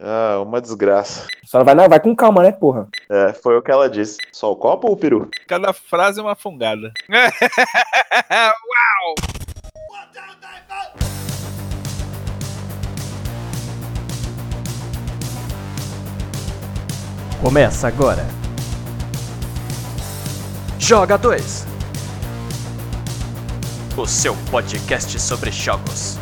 Ah, uma desgraça. Só vai, não, vai com calma, né, porra? É, foi o que ela disse. Só o copo ou o peru? Cada frase é uma fungada. Uau! Começa agora. Joga 2. O seu podcast sobre jogos.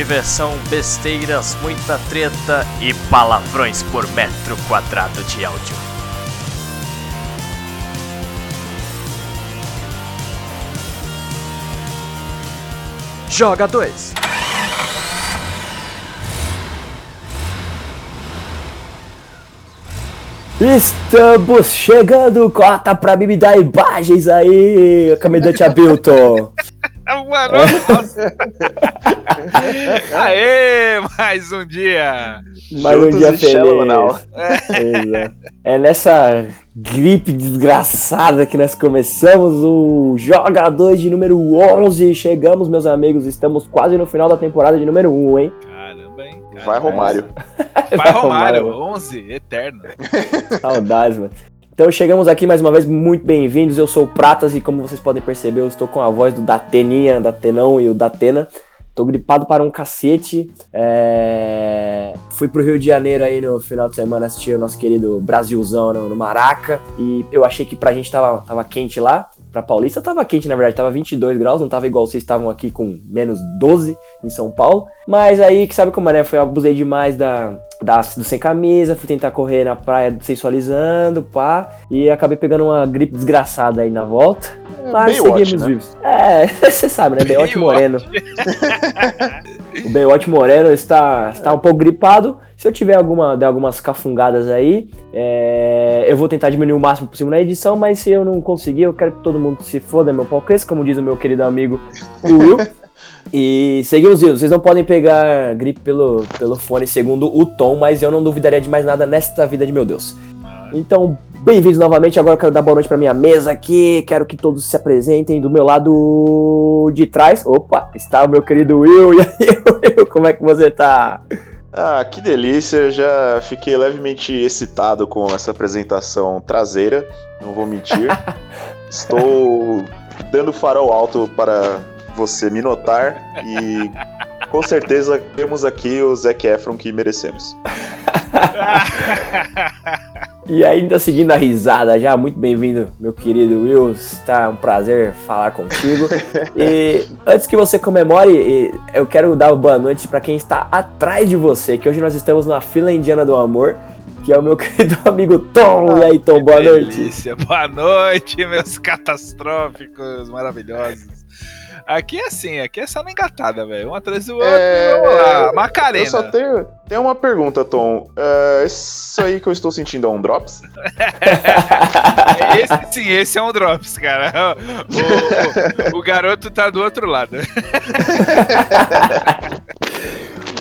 Diversão, besteiras, muita treta e palavrões por metro quadrado de áudio. Joga 2. Estamos chegando, cota pra mim me dar imagens aí, comandante Abilton. Mano. Aê, mais um dia. Mais um dia feliz. É. é nessa gripe desgraçada que nós começamos o Joga 2 de número 11. Chegamos, meus amigos, estamos quase no final da temporada de número 1, hein? Caramba, hein? Vai, Romário. Vai Romário, 11, eterno. Saudades, mano. Então chegamos aqui mais uma vez, muito bem-vindos. Eu sou o Pratas e como vocês podem perceber, eu estou com a voz do Dateninha, Datenão e o Datena. Tô gripado para um cacete. É... Fui pro Rio de Janeiro aí no final de semana assistir o nosso querido Brasilzão no, no Maraca. E eu achei que pra gente tava, tava quente lá. Pra Paulista tava quente, na verdade, tava 22 graus, não tava igual vocês estavam aqui com menos 12 em São Paulo. Mas aí, que sabe como é, né? Foi, eu abusei demais da, da, do sem camisa, fui tentar correr na praia sensualizando, pá. E acabei pegando uma gripe desgraçada aí na volta. Mas Baywatch, seguimos né? vivos. É, você sabe, né? Baywatch Moreno. O Baywatch Moreno está, está um pouco gripado. Se eu tiver alguma, der algumas cafungadas aí, é, eu vou tentar diminuir o máximo possível na edição, mas se eu não conseguir, eu quero que todo mundo se foda, meu pau cresça, como diz o meu querido amigo Will. E seguimos vivos. Vocês não podem pegar gripe pelo, pelo fone, segundo o Tom, mas eu não duvidaria de mais nada nesta vida de meu Deus. Então, bem-vindos novamente. Agora eu quero dar boa noite para minha mesa aqui. Quero que todos se apresentem. Do meu lado de trás, opa, está o meu querido Will. E aí, Will, como é que você tá? Ah, que delícia. Já fiquei levemente excitado com essa apresentação traseira. Não vou mentir. Estou dando farol alto para você me notar. E com certeza temos aqui o Zac Efron que merecemos. E ainda seguindo a risada já, muito bem-vindo, meu querido Will. Está um prazer falar contigo. E antes que você comemore, eu quero dar uma boa noite para quem está atrás de você, que hoje nós estamos na fila indiana do amor, que é o meu querido amigo Tom. E aí, Tom, boa noite. Delícia. Boa noite, meus catastróficos maravilhosos. Aqui é assim, aqui é só na engatada, velho. Um atrás do outro. É, Vamos lá. Macarena. Eu só tenho, tenho uma pergunta, Tom. É, isso aí que eu estou sentindo é um drops? Esse sim, esse é um drops, cara. O, o- o garoto tá do outro lado.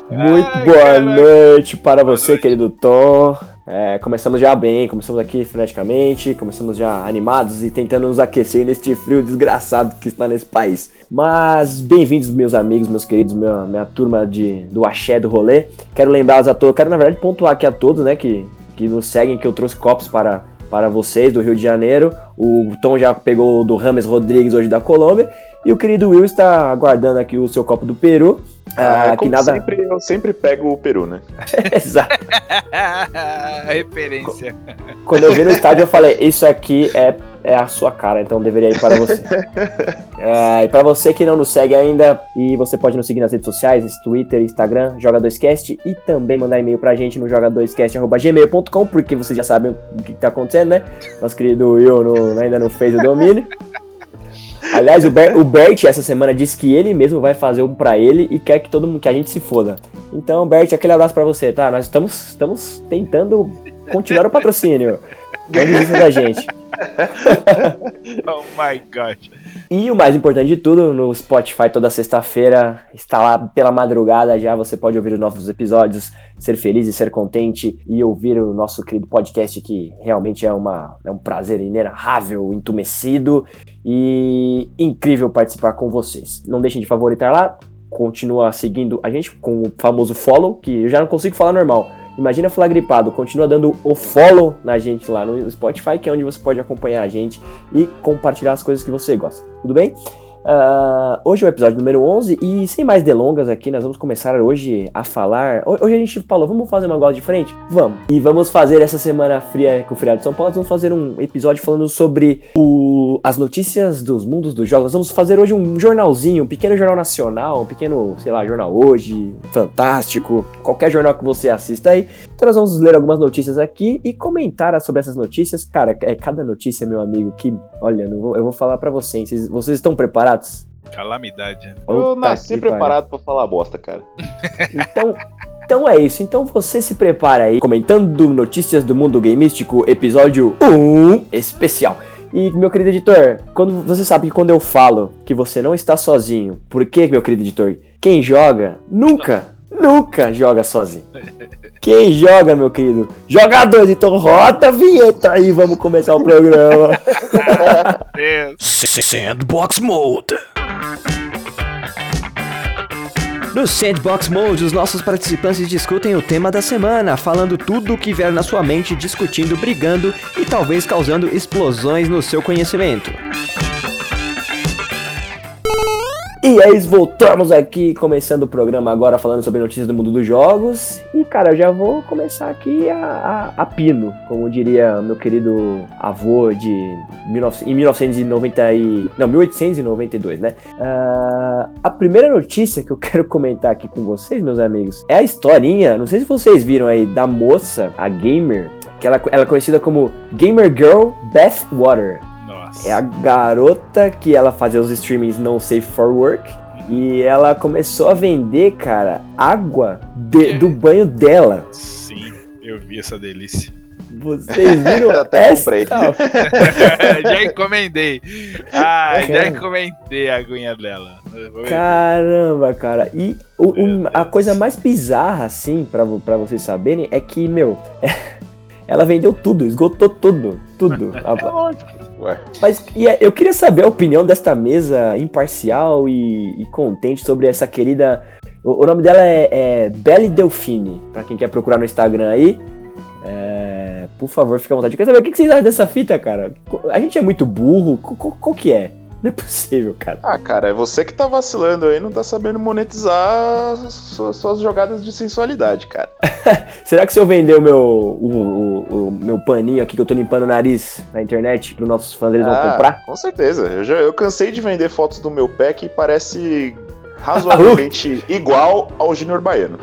Muito Ai, boa caraca. noite para você, querido Tom. É, começamos já bem, começamos aqui freneticamente, começamos já animados e tentando nos aquecer neste frio desgraçado que está nesse país. Mas bem-vindos, meus amigos, meus queridos, minha, minha turma de, do axé do rolê. Quero lembrá-los a todos, quero na verdade pontuar aqui a todos, né, que, que nos seguem, que eu trouxe copos para, para vocês do Rio de Janeiro. O Tom já pegou do Rames Rodrigues hoje da Colômbia. E o querido Will está aguardando aqui o seu copo do Peru. Ah, Ah, que como nada. sempre, eu sempre pego o peru, né? Exato. Referência. Quando eu vi no estádio, eu falei: Isso aqui é, é a sua cara, então deveria ir para você. É, e para você que não nos segue ainda, e você pode nos seguir nas redes sociais: Twitter, Instagram, Joga2Cast, e também mandar e-mail pra gente no joga2cast.gmail.com, porque vocês já sabem o que tá acontecendo, né? Nosso querido Will não- ainda não fez o domínio. Aliás, o, Ber- o Bert essa semana disse que ele mesmo vai fazer um pra ele e quer que todo mundo que a gente se foda. Então, Bert, aquele abraço pra você, tá? Nós estamos, estamos tentando continuar o patrocínio. Desista da gente. Oh my god. E o mais importante de tudo, no Spotify toda sexta-feira, está lá pela madrugada já, você pode ouvir os novos episódios, ser feliz e ser contente e ouvir o nosso querido podcast que realmente é, uma, é um prazer inenarrável, entumecido e incrível participar com vocês. Não deixem de favoritar lá, continua seguindo a gente com o famoso follow, que eu já não consigo falar normal. Imagina falar gripado, continua dando o follow na gente lá no Spotify, que é onde você pode acompanhar a gente e compartilhar as coisas que você gosta. Tudo bem? Uh, hoje é o episódio número 11 e sem mais delongas aqui, nós vamos começar hoje a falar. Hoje a gente falou, vamos fazer uma gola diferente? Vamos. E vamos fazer essa semana fria com o Feriado de São Paulo, vamos fazer um episódio falando sobre o, as notícias dos mundos dos jogos. Vamos fazer hoje um jornalzinho, um pequeno jornal nacional, um pequeno, sei lá, jornal hoje, fantástico, qualquer jornal que você assista aí. Então nós vamos ler algumas notícias aqui e comentar sobre essas notícias. Cara, é cada notícia, meu amigo, que, olha, eu vou, eu vou falar para vocês. Vocês estão preparados? Preparados? Calamidade. Eu nasci preparado para falar bosta, cara. Então, então é isso. Então você se prepara aí, comentando notícias do mundo gameístico, episódio 1 especial. E, meu querido editor, quando você sabe que quando eu falo que você não está sozinho, por que, meu querido editor? Quem joga nunca, nunca joga sozinho. Quem joga, meu querido? Jogadores, então roda a vinheta aí, vamos começar o programa. Sandbox Mode. No Sandbox Mode, os nossos participantes discutem o tema da semana, falando tudo o que vier na sua mente, discutindo, brigando e talvez causando explosões no seu conhecimento. E aí, voltamos aqui, começando o programa agora falando sobre notícias do mundo dos jogos. E, cara, eu já vou começar aqui a, a, a pino, como diria meu querido avô de 19, em 1990 e, não, 1892, né? Uh, a primeira notícia que eu quero comentar aqui com vocês, meus amigos, é a historinha, não sei se vocês viram aí, da moça, a gamer, que ela, ela é conhecida como Gamer Girl Beth Water. É a garota que ela fazia os streamings não safe for work. E ela começou a vender, cara, água de, do banho dela. Sim, eu vi essa delícia. Vocês viram? Eu até comprei. já encomendei. Ah, já encomendei a aguinha dela. Caramba, cara. E o, o, a coisa mais bizarra, assim, pra, pra vocês saberem, é que, meu, ela vendeu tudo, esgotou tudo. Tudo. É. Ué. Mas é, eu queria saber a opinião desta mesa imparcial e, e contente sobre essa querida. O, o nome dela é, é Belle Delfine, pra quem quer procurar no Instagram aí. É, por favor, fica à vontade. Eu quero saber o que vocês acham dessa fita, cara. A gente é muito burro? Qual, qual que é? Não é possível, cara. Ah, cara, é você que tá vacilando aí, não tá sabendo monetizar suas, suas jogadas de sensualidade, cara. Será que se eu vender o meu, o, o, o, meu paninho aqui que eu tô limpando o nariz na internet, os nossos fãs eles ah, vão comprar? Com certeza. Eu, já, eu cansei de vender fotos do meu pé que parece razoavelmente igual ao Júnior Baiano.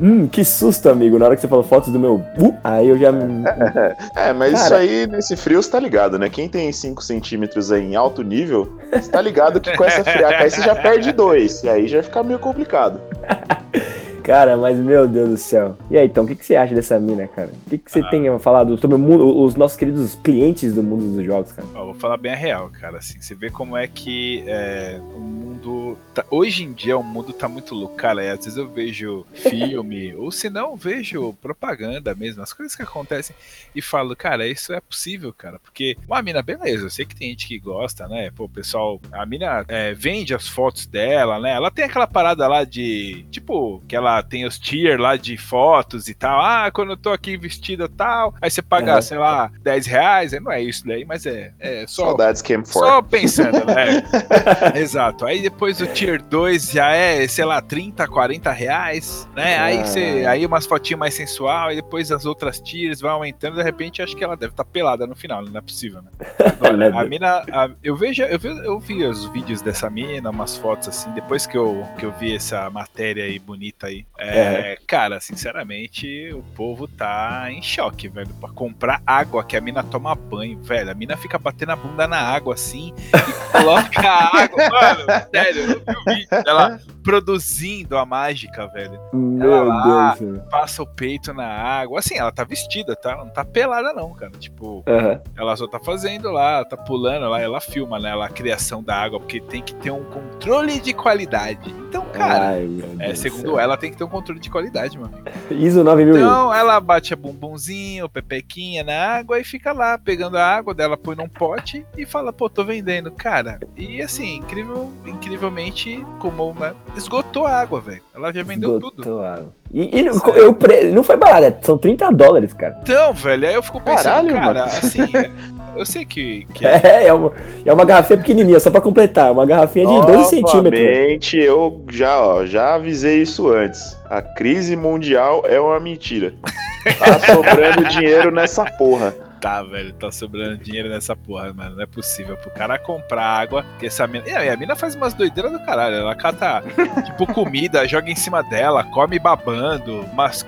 Hum, que susto, amigo. Na hora que você falou fotos do meu. Uh, aí eu já. é, mas Cara... isso aí, nesse frio, você tá ligado, né? Quem tem 5 centímetros aí em alto nível, você tá ligado que com essa friaca aí você já perde dois. E aí já fica meio complicado. Cara, mas meu Deus do céu. E aí, então, o que, que você acha dessa mina, cara? O que, que você ah. tem falado sobre o mundo, os nossos queridos clientes do mundo dos jogos, cara? Ó, vou falar bem a real, cara. Assim, você vê como é que é, o mundo. Tá, hoje em dia o mundo tá muito louco, cara. Às vezes eu vejo filme, ou se não, vejo propaganda mesmo, as coisas que acontecem, e falo, cara, isso é possível, cara. Porque uma mina, beleza, eu sei que tem gente que gosta, né? Pô, o pessoal, a mina é, vende as fotos dela, né? Ela tem aquela parada lá de, tipo, que ela tem os tier lá de fotos e tal. Ah, quando eu tô aqui vestida tal, aí você paga, uhum. sei lá, 10 reais. Não é isso daí, mas é, é só. Saudades Cam Só pensando, né? Exato. Aí depois o tier 2 já é, sei lá, 30, 40 reais, né? Aí você. Aí umas fotinhas mais sensual, e depois as outras tiers vão aumentando, de repente acho que ela deve estar tá pelada no final, não é possível, né? Agora, a mina. A, eu vejo, eu vi, eu vi os vídeos dessa mina, umas fotos assim, depois que eu, que eu vi essa matéria aí bonita aí. É, é. Cara, sinceramente, o povo tá em choque, velho. Pra comprar água que a mina toma banho, velho. A mina fica batendo a bunda na água assim e coloca a água. Mano, sério. vi o vídeo dela produzindo a mágica, velho. Meu lá- Deus. Passa o peito na água. Assim, ela tá vestida, tá? Ela não tá pelada, não, cara. Tipo, Aham. ela só tá fazendo lá, tá pulando lá, ela filma, né? Ela, a criação da água, porque tem que ter um controle de qualidade. Então, cara, Ai, é, segundo ela, tem que ter um controle de qualidade, meu amigo. ISO 9001. Então, ela bate a bumbumzinho, pepequinha na água e fica lá pegando a água dela, põe num pote e fala, pô, tô vendendo. Cara, e assim, incrível, incrivelmente, como né, esgotou a água, velho. Ela já vendeu tudo. Esgotou água. E, e não- eu, não foi barato, são 30 dólares, cara. Então, velho, aí eu fico pensando, Caralho, cara, mano. assim, eu sei que, que é É, é uma, é uma garrafinha pequenininha, só pra completar. Uma garrafinha de 12 centímetros. Eu já, ó, já avisei isso antes. A crise mundial é uma mentira. Tá sobrando dinheiro nessa porra. Tá, velho, tá sobrando dinheiro nessa porra, mano. Não é possível pro cara comprar água. Que essa mina. E a mina faz umas doideiras do caralho. Ela cata, tipo, comida, joga em cima dela, come babando, mas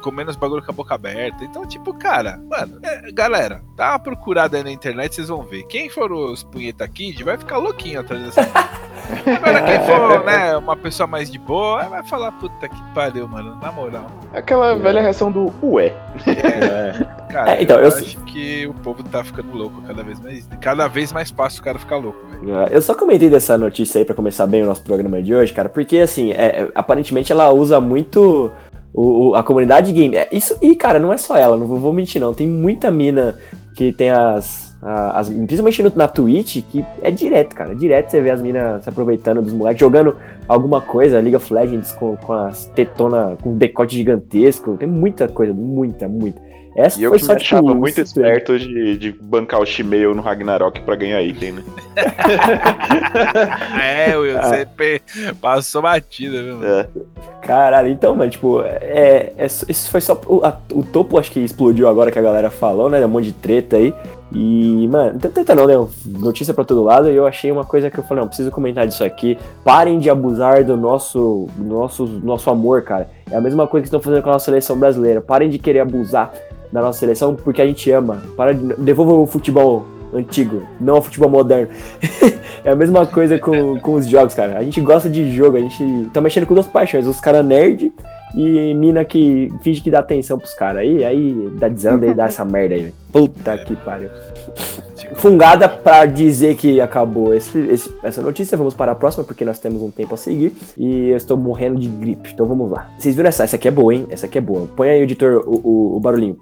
comendo os bagulho com a boca aberta. Então, tipo, cara, mano, é, galera, dá uma procurada aí na internet, vocês vão ver. Quem for os Punheta Kid vai ficar louquinho atrás dessa. Agora, quem for, né, uma pessoa mais de boa, vai falar, puta que pariu, mano, na moral. Aquela velha reação do ué. Cara, É, então, eu, eu- acho que o povo tá ficando louco cada vez mais. Cada vez mais fácil o cara ficar louco, velho. É, Eu só comentei dessa notícia aí pra começar bem o nosso programa de hoje, cara, porque assim, é, é, aparentemente ela usa muito o, o- a comunidade game. É, isso, e cara, não é só ela, não vou, mentir não. Tem muita mina que tem as. as principalmente no- na Twitch, que é direto, cara. Direto você vê as minas se aproveitando dos moleques, jogando alguma coisa, League of Legends com, com as tetona, com um decote gigantesco. Tem muita coisa, muita, muita. Essa E eu foi que só me tipo, achava um muito esperto de, de bancar o Shimei no Ragnarok pra ganhar item, né? É, Will, você pe- passou batida, viu? mano? É. Caralho, então, mano, tipo, é, é- isso foi só. O, a- o topo acho que explodiu agora que a galera falou, né? Um monte de treta aí. E, mano, não tem treta não, né? Notícia pra todo lado. E eu achei uma coisa que eu falei, não, preciso comentar disso aqui. Parem de abusar do nosso, nosso, nosso amor, cara. É a mesma coisa que estão fazendo com a nossa seleção brasileira. Parem de querer abusar da nossa seleção porque a gente ama. Para de, devolvam o futebol antigo, não o futebol moderno. é a mesma coisa com, com os jogos, cara. A gente gosta de jogo, a gente tá mexendo com duas paixões, os caras nerd e mina que finge que dá atenção pros caras. Aí, aí dá desanda e dá essa merda aí. Puta que pariu. Fungada pra dizer que acabou esse, esse- essa notícia, vamos para a próxima, porque nós temos um tempo a seguir. E eu estou morrendo de gripe, então vamos lá. Vocês viram essa? Essa aqui é boa, hein? Essa aqui é boa. Põe aí, editor, o, o, o barulhinho.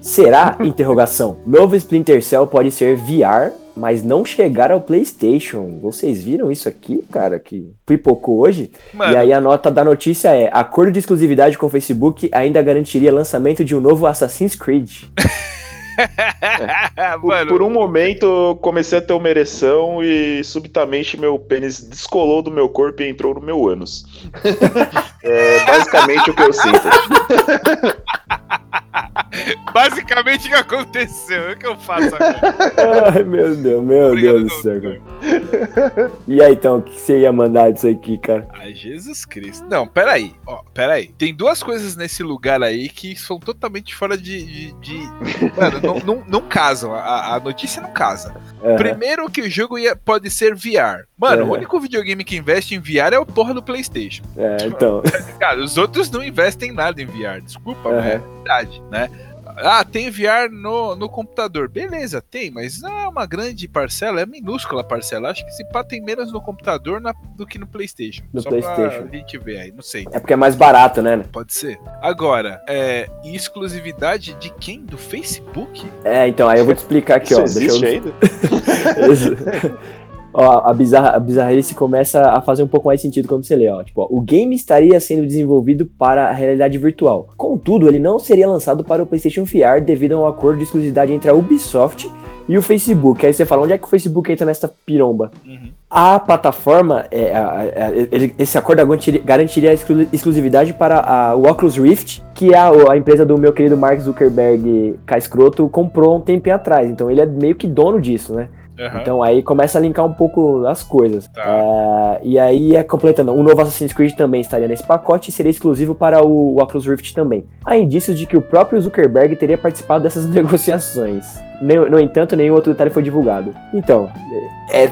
Será? Interrogação. Novo Splinter Cell pode ser VR, mas não chegar ao PlayStation. Vocês viram isso aqui, cara? Que pipocou hoje? Mano, E aí a nota da notícia é: acordo de exclusividade com o Facebook ainda garantiria lançamento de um novo Assassin's Creed. Por, mano, por um momento eu comecei a ter uma ereção e subitamente meu pênis descolou do meu corpo e entrou no meu ânus. é basicamente o que eu sinto. basicamente o que aconteceu? É o que eu faço agora. Ai, meu Deus, meu Obrigado, Deus do céu, cara. E aí, então, o que você ia mandar disso aqui, cara? Ai, Jesus Cristo. Não, peraí. Ó, peraí. Tem duas coisas nesse lugar aí que são totalmente fora de. de, de- Mano, não, não, não casam. A, a notícia não casa. Aham. Primeiro que o jogo ia, pode ser VR. Mano, Aham. o único videogame que investe em VR é o porra do PlayStation. É, então. Cara, os outros não investem em nada em VR. Desculpa, Aham. mas é verdade, né? Ah, tem VR no, no computador. Beleza, tem, mas não é uma grande parcela, é minúscula a parcela. Acho que se pá tem menos no computador na- do que no PlayStation. No Só PlayStation. pra gente ver aí, não sei. É porque é mais barato, né? Pode ser. Agora, é exclusividade de quem? Do Facebook? É, então, aí eu vou te explicar aqui, Isso ó. Deixa existe eu... ainda? Ó, a, bizarra, a bizarrice começa a fazer um pouco mais sentido quando você lê, ó. Tipo, ó, o game estaria sendo desenvolvido para a realidade virtual. Contudo, ele não seria lançado para o PlayStation VR devido a um acordo de exclusividade entre a Ubisoft e o Facebook. Aí você fala, onde é que o Facebook entra nessa piromba? Uhum. A plataforma, é, a- a- ele- esse acordo garantiria, a exclu- exclusividade para a, o Oculus Rift, que a, a empresa do meu querido Mark Zuckerberg Caescroto comprou um tempinho atrás. Então ele é meio que dono disso, né? Aham. Então aí começa a linkar um pouco as coisas. Tá. É, e aí é completando. O novo Assassin's Creed também estaria nesse pacote e seria exclusivo para o Oculus Rift também. Há indícios de que o próprio Zuckerberg teria participado dessas negociações. Nem- No entanto, nenhum outro detalhe foi divulgado. Então, é.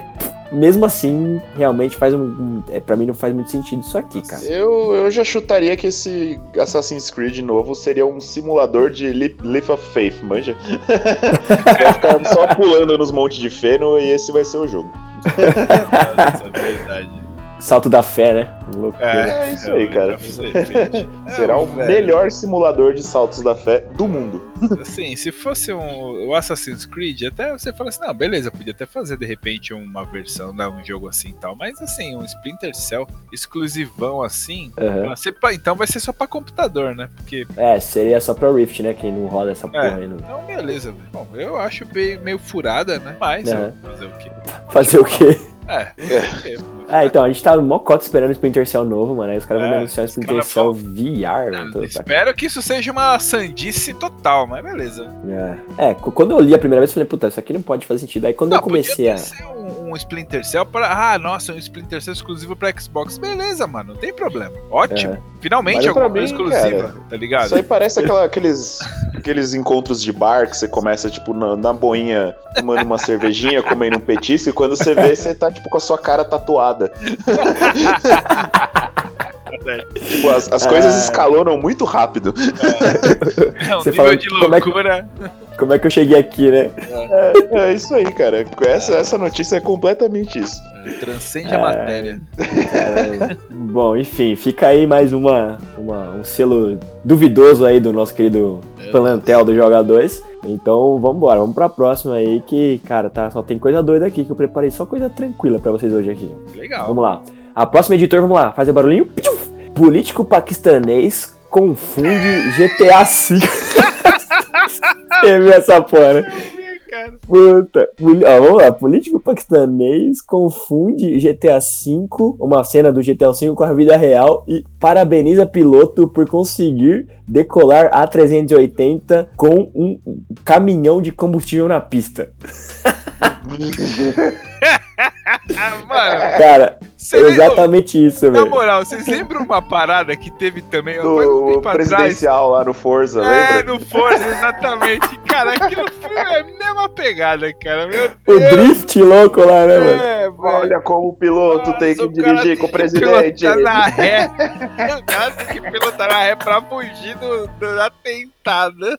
Mesmo assim, realmente faz um. um é, pra mim não faz muito sentido isso aqui, cara. Eu, eu já chutaria que esse Assassin's Creed novo seria um simulador de Leap of Faith, manja? vai ficar só pulando nos montes de feno e esse vai ser o jogo. Essa é verdade. Salto da fé, né? Loucura. É isso aí, cara. É, Será o velho. melhor simulador de saltos da fé do mundo. Assim, se fosse um o Assassin's Creed, até você fala assim, não, beleza, podia até fazer de repente uma versão, né, um jogo assim e tal, mas assim, um Splinter Cell exclusivão assim, vai ser pra- então vai ser só pra computador, né? Porque, É, seria só pra Rift, né? Que não roda essa porra É. aí. Não. então beleza, velho. Bom, eu acho bem, meio furada, né? Mas, É. ó, fazer o quê? Fazer o quê? É, é. Ah, então, a gente tá mó cota esperando o Splinter Cell novo, mano. Aí os caras vão É, anunciar o Splinter Cell VR, mano. Tô Espero que isso seja uma sandice total, mas beleza. É. É, quando eu li a primeira vez, eu falei, puta, isso aqui não pode fazer sentido. Aí quando eu comecei podia a. ser um, um Splinter Cell para. Ah, nossa, um Splinter Cell exclusivo pra Xbox. Beleza, mano, não tem problema. Ótimo. Finalmente Mas alguma mim, exclusiva, cara, tá ligado? Isso aí parece aquela- aqueles, aqueles encontros de bar que você começa, tipo, na, na boinha, tomando uma cervejinha, comendo um petisco, e quando você vê, você tá, tipo, com a sua cara tatuada. Tipo, as, as coisas Ah. escalonam muito rápido. É um Você nível fala, de como é que- loucura. Como é que eu cheguei aqui, né? É, é isso aí, cara. Essa, essa notícia é completamente isso. É, Transcende É. a matéria. É, bom, enfim, fica aí mais uma, uma- um selo duvidoso aí do nosso querido plantel do jogadores. Então vamos embora, vamos pra próxima aí que, cara, tá, só tem coisa doida aqui que eu preparei só coisa tranquila pra vocês hoje aqui. Legal. Vamos lá. A próxima editor, vamos lá, fazer barulhinho. Ptchuf! Político paquistanês confunde GTA V. Viu essa porra, né? Cara. Puta. Ó, vamos lá. Político paquistanês confunde GTA V, uma cena do GTA V com a vida real e parabeniza piloto por conseguir decolar A380 com um caminhão de combustível na pista. Mano, Cara, você é lembra- exatamente isso, Na velho. moral, vocês lembram uma parada que teve também um Do tempo atrás? presidencial lá no Forza, É, lembra? no Forza, exatamente. Cara, aquilo foi a mesma pegada, cara. Meu O drift louco lá, né, mano? É, velho. Olha como o piloto tem que Nossa, o cara dirigir com o tem que presidente. pilotar na ré. O cara tem que pilotar na ré pra fugir do, do- da tentada.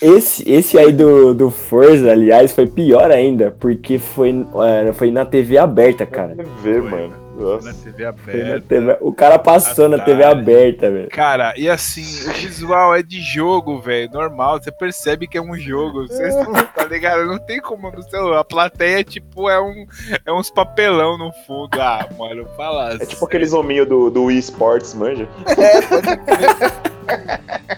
Esse, esse aí do, do Forza, aliás, foi pior ainda, porque foi, é, foi na TV aberta, cara. Ver, Foi, mano. Na Nossa. TV Foi na aberta. TV o cara passou na TV aberta, velho. Cara, e assim, o visual é de jogo, velho, normal. Você percebe que é um jogo. Você tá ligado? Não tem como no celular. A plateia, tipo, é, um, é uns papelão no fundo. Ah, mano, fala. É tipo aqueles hominhos do, do Wii Sports, manja?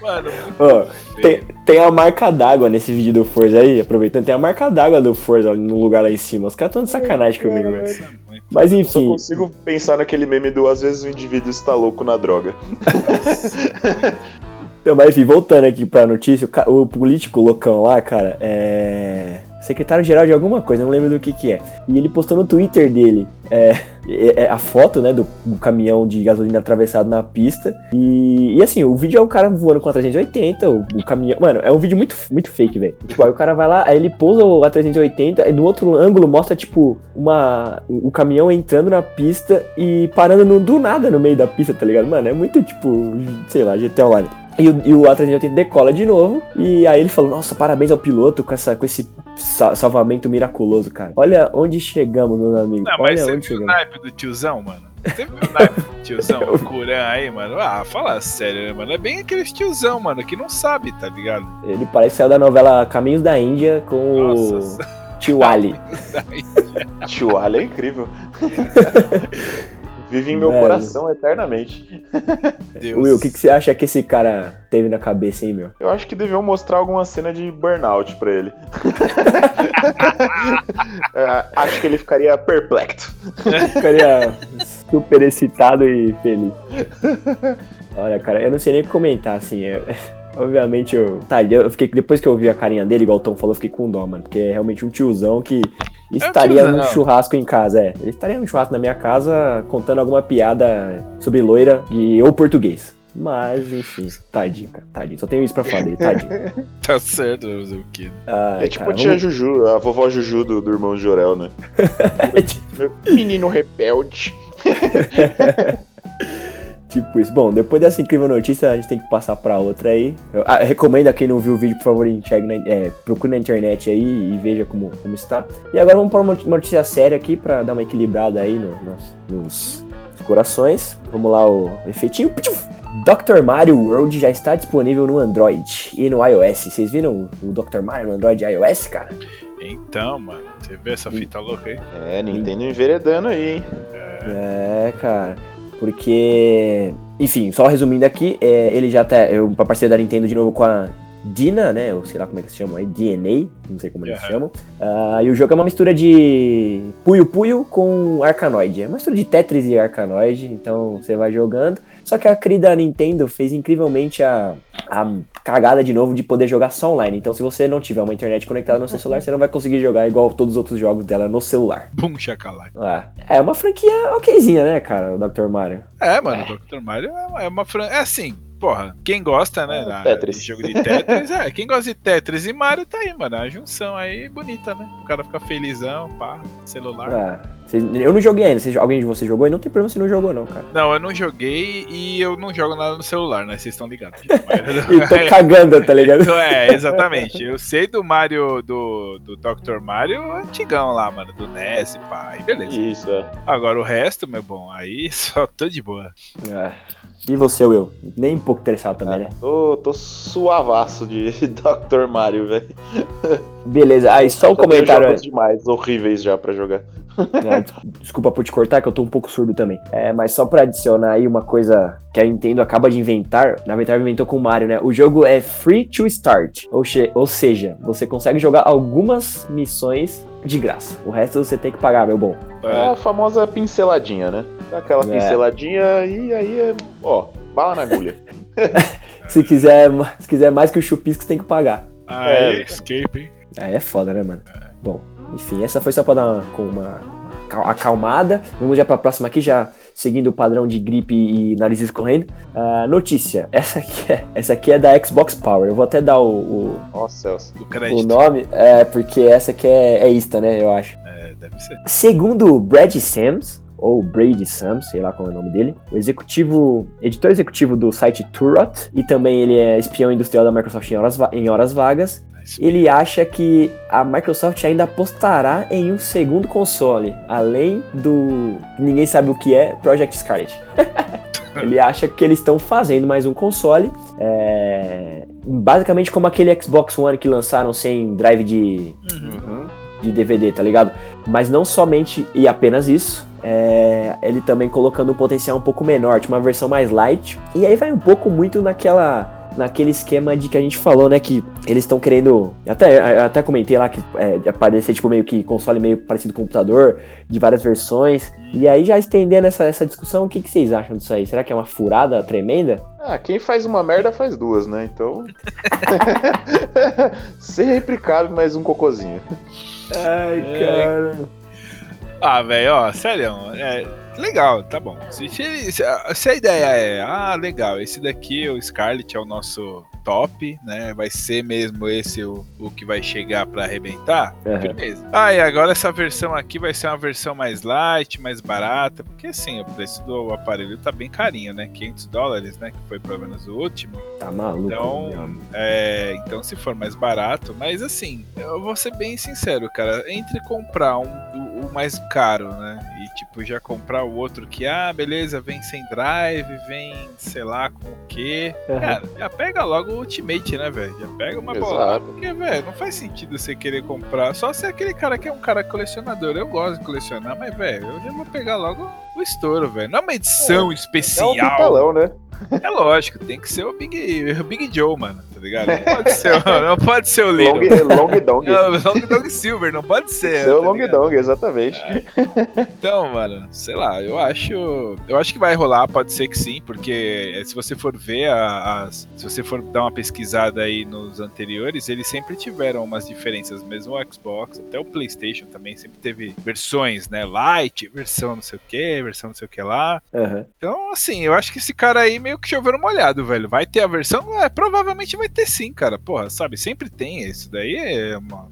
Mano, muito tem, tem a marca d'água nesse vídeo do Forza aí, aproveitando, tem a marca d'água do Forza no lugar lá em cima. Os caras estão de sacanagem comigo, velho. Mas Só enfim, consigo pensar naquele meme do às vezes o indivíduo está louco na droga. Então, mas enfim, voltando aqui pra notícia, o político loucão lá, cara, é. Secretário-geral de alguma coisa, não lembro do que que é. E ele postou no Twitter dele é, é- é a foto, né, do, do caminhão de gasolina atravessado na pista. E, e assim, o vídeo é o cara voando com a 380, o, o caminhão. Mano, é um vídeo muito, muito fake, velho. Tipo, aí o cara vai lá, aí ele pousa o A380, e no outro ângulo mostra, tipo, uma. O caminhão entrando na pista e parando no- do nada no meio da pista, tá ligado? Mano, é muito tipo, sei lá, GTA Online. E o, e o A380 decola de novo. E aí ele falou: Nossa, parabéns ao piloto com, essa, com esse sa- salvamento miraculoso, cara. Olha onde chegamos, meus amigos. Não, mas Olha você onde viu o chegamos. naipe do tiozão, mano? Você viu o naipe do tiozão, o Kuran aí, mano? Ah, fala sério, né, mano? É bem aqueles tiozão, mano, que não sabe, tá ligado? Ele parece que saiu da novela Caminhos da Índia com Nossa, o Tio Ali. Tio Ali é incrível. Vive em meu Velho. coração eternamente. Deus. Will, o que, que você acha que esse cara teve na cabeça, hein, meu? Eu acho que deviam mostrar alguma cena de burnout pra ele. É, acho que ele ficaria perplexo. Ficaria super excitado e feliz. Olha, cara, eu não sei nem o que comentar, assim. eu- obviamente, eu, tá, eu fiquei, depois que eu vi a carinha dele, igual o Tom falou, eu fiquei com dó, mano. Porque é realmente um tiozão que estaria num churrasco em casa, é. Ele estaria num churrasco na minha casa contando alguma piada sobre loira e, ou português. Mas, enfim, tadinho, cara, tadinho. Só tenho isso pra falar dele, tadinho. Tá certo, fazer o quê? Ai, É tipo cara, a tia Juju, a vovó Juju do, do irmão Jorel, né? Menino rebelde. Tipo isso. Bom, depois dessa incrível notícia, a gente tem que passar pra outra aí. Eu, ah, recomendo a quem não viu o vídeo, por favor, enxergue na, é, procure na internet aí e veja como, como está. E agora vamos para uma notícia séria aqui pra dar uma equilibrada aí no- nos, nos corações. Vamos lá, o efeitinho. Dr. Mario World já está disponível no Android e no iOS. Vocês viram o Dr. Mario no Android e iOS, cara? Então, mano, você vê essa fita louca aí? É, Nintendo enveredando aí, hein? É, cara. Porque, enfim, só resumindo aqui, é, ele já tá. Eu, pra parceria da Nintendo de novo com a Dina, né? Eu sei lá como é que se chama aí, DNA, não sei como eles Aham. chamam. Ah, e o jogo é uma mistura de Puyo Puyo com Arkanoid. É uma mistura de Tetris e Arkanoid, então você vai jogando. Só que a querida Nintendo fez incrivelmente a, a cagada de novo de poder jogar só online. Então, se você não tiver uma internet conectada no seu celular, você não vai conseguir jogar igual todos os outros jogos dela no celular. Bum, chacalaca. Ah, é uma franquia okzinha, né, cara, o Dr. Mario. É, mano, o Dr. Mario é uma, é uma fran... É assim, porra, quem gosta, né, É, da- Tetris. de jogo de Tetris, é, quem gosta de Tetris e Mario tá aí, mano, a junção aí bonita, né? O cara fica felizão, pá, celular. Ah, vocês- eu não joguei ainda. Alguém de vocês jogou? E não tem problema se não jogou, não, cara. Não, eu não joguei e eu não jogo nada no celular, né? Vocês estão ligados. E tô cagando, tá ligado? Então, é, exatamente. Eu sei do Mario, do, do Dr. Mario antigão lá, mano, do NES, pá, aí beleza. Isso, é. Agora o resto, meu bom, aí só tô de boa. Ah, E você, Will? Nem um pouco interessado também, né? Tô, tô suavaço de Dr. Mario, velho. Beleza, aí só um comentário. jogos demais, horríveis já pra jogar. É, des- desculpa por te cortar, que eu tô um pouco surdo também. É, mas só pra adicionar aí uma coisa que a Nintendo acaba de inventar, na verdade inventou com o Mario, né? O jogo é free to start, ou, ou seja, você consegue jogar algumas missões de graça. O resto você tem que pagar, meu bom. É a famosa pinceladinha, né? Dá aquela É. pinceladinha e aí é, ó, bala na agulha. Se quiser, se quiser mais que o chupisco, você tem que pagar. Aí, É. escape, hein? Aí é foda, né, mano? Bom, enfim, essa foi só pra dar uma, com uma cal- acalmada. Vamos já pra próxima aqui, já seguindo o padrão de gripe e nariz escorrendo. Ah, notícia, essa aqui, é, essa aqui é da Xbox Power. Eu vou até dar o, o, Nossa. Do o crédito. nome, é, porque essa aqui é, é ista, né, eu acho. É, deve ser. Segundo Brad Sams, ou Brady Sams, sei lá qual é o nome dele, o executivo, editor executivo do site Turot, e também ele é espião industrial da Microsoft em horas, em horas vagas, ele acha que a Microsoft ainda apostará em um segundo console, além do ninguém sabe o que é Project Scarlet. ele acha que eles estão fazendo mais um console, é, basicamente como aquele Xbox One que lançaram sem drive de, Uhum. de DVD, tá ligado? Mas não somente e apenas isso. é, ele também colocando um potencial um pouco menor, tipo uma versão mais light. E aí vai um pouco muito naquela naquele esquema de que a gente falou, né? Que eles estão querendo. Até, eu até comentei lá que é, aparecer, tipo, meio que console meio parecido com computador, de várias versões. E aí, já estendendo essa, essa discussão, o que, que vocês acham disso aí? Será que é uma furada tremenda? Ah, quem faz uma merda faz duas, né? Então. Sempre cabe mais um cocôzinho. Ai, É. Ah, velho, ó, sério, é legal, tá bom. Se, se- se a- ideia é, ah, legal, esse daqui, o Scarlet é o nosso top, né? Vai ser mesmo esse o, o que vai chegar pra arrebentar. Aham. Beleza. Ah, e agora essa versão aqui vai ser uma versão mais light, mais barata, porque assim, o preço do aparelho tá bem carinho, né? 500 dólares, né? Que foi pelo menos o último. Tá maluco. Então. É, então se for mais barato, mas assim, eu vou ser bem sincero, cara, entre comprar um, o, o mais caro, né, tipo já comprar o outro que, ah, beleza, vem sem drive, vem sei lá com o quê, Aham. cara, já pega logo o Ultimate, né, velho, já pega uma Exato. bola, porque, velho, não faz sentido você querer comprar, só se é aquele cara que é um cara colecionador, eu gosto de colecionar, mas, velho, eu já vou pegar logo o estouro, velho, não é uma edição É um especial, pitalão, né? é lógico, tem que ser o Big, o Big Joe, mano. Tá ligado? Não pode ser, não pode ser o Long, Little. long Dong. Não, Long Dong Silver, não pode ser. Seu tá Long ligado? Dong, exatamente. Então, mano, sei lá, eu acho. Eu acho que vai rolar, pode ser que sim, porque se você for ver a- as. Se você for dar uma pesquisada aí nos anteriores, eles sempre tiveram umas diferenças, mesmo o Xbox, até o Playstation também sempre teve versões, né? Light, versão não sei o que, versão não sei o que lá. Aham. Então, assim, eu acho que esse cara aí meio que choveram molhado, velho. Vai ter a versão? É, provavelmente vai ter sim, cara. Porra, sabe? Sempre tem. Isso daí é uma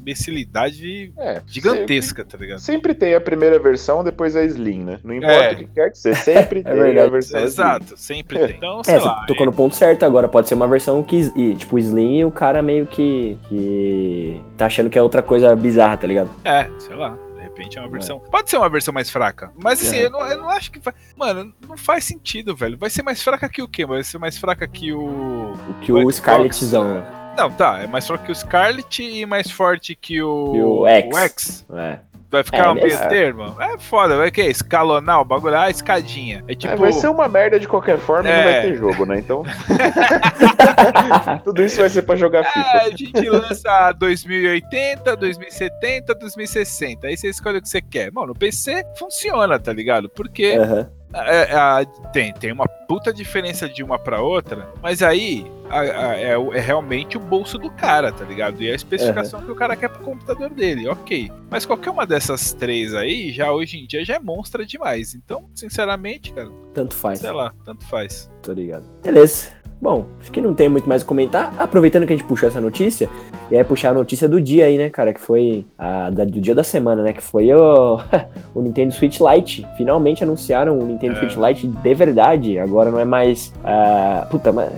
imbecilidade É, gigantesca, tá ligado? Sempre, sempre tem a primeira versão, depois a Slim, né? Não importa É. o que quer que seja, sempre tem a verdade. versão Slim. Exato, sempre tem. Então, sei É, lá. você tocou no ponto certo agora. Pode ser uma versão que, e, tipo, Slim e o cara meio que, que tá achando que é outra coisa bizarra, tá ligado? É, sei lá. Repente é uma versão. Pode ser uma versão mais fraca. Mas assim, É. eu, não, eu não acho que vai. Mano, não faz sentido, velho. Vai ser mais fraca que o quê? Vai ser mais fraca que o. O que o Xbox, Scarletzão. Não, tá. É mais fraco que o Scarlet e mais forte que o. Que o X. X. É. Vai ficar É, um meio é. termo? É foda, vai que escalonar o bagulho, ah, escadinha. É É, tipo. vai ser uma merda de qualquer forma e não É. vai ter jogo, né? Então. Tudo isso vai ser pra jogar É, FIFA. a gente lança 2080, 2070, 2060. Aí você escolhe o que você quer. Mano, no PC funciona, tá ligado? Porque Aham. É, é, tem, tem uma puta diferença de uma pra outra, mas aí a- a- é, é realmente o bolso do cara, tá ligado? E a especificação que o cara quer pro computador dele, ok. Mas qualquer uma dessas três aí, já hoje em dia, já é monstra demais. Então, sinceramente, cara, Tanto faz. sei lá, tanto faz. Tô ligado. Beleza. Bom, acho que não tem muito mais a comentar. Aproveitando que a gente puxou essa notícia, e aí puxar a notícia do dia aí, né, cara? Que foi a da- do dia da semana, né? Que foi o, o Nintendo Switch Lite. Finalmente anunciaram o Nintendo É. Switch Lite de verdade. Agora não é mais. ah, puta, mas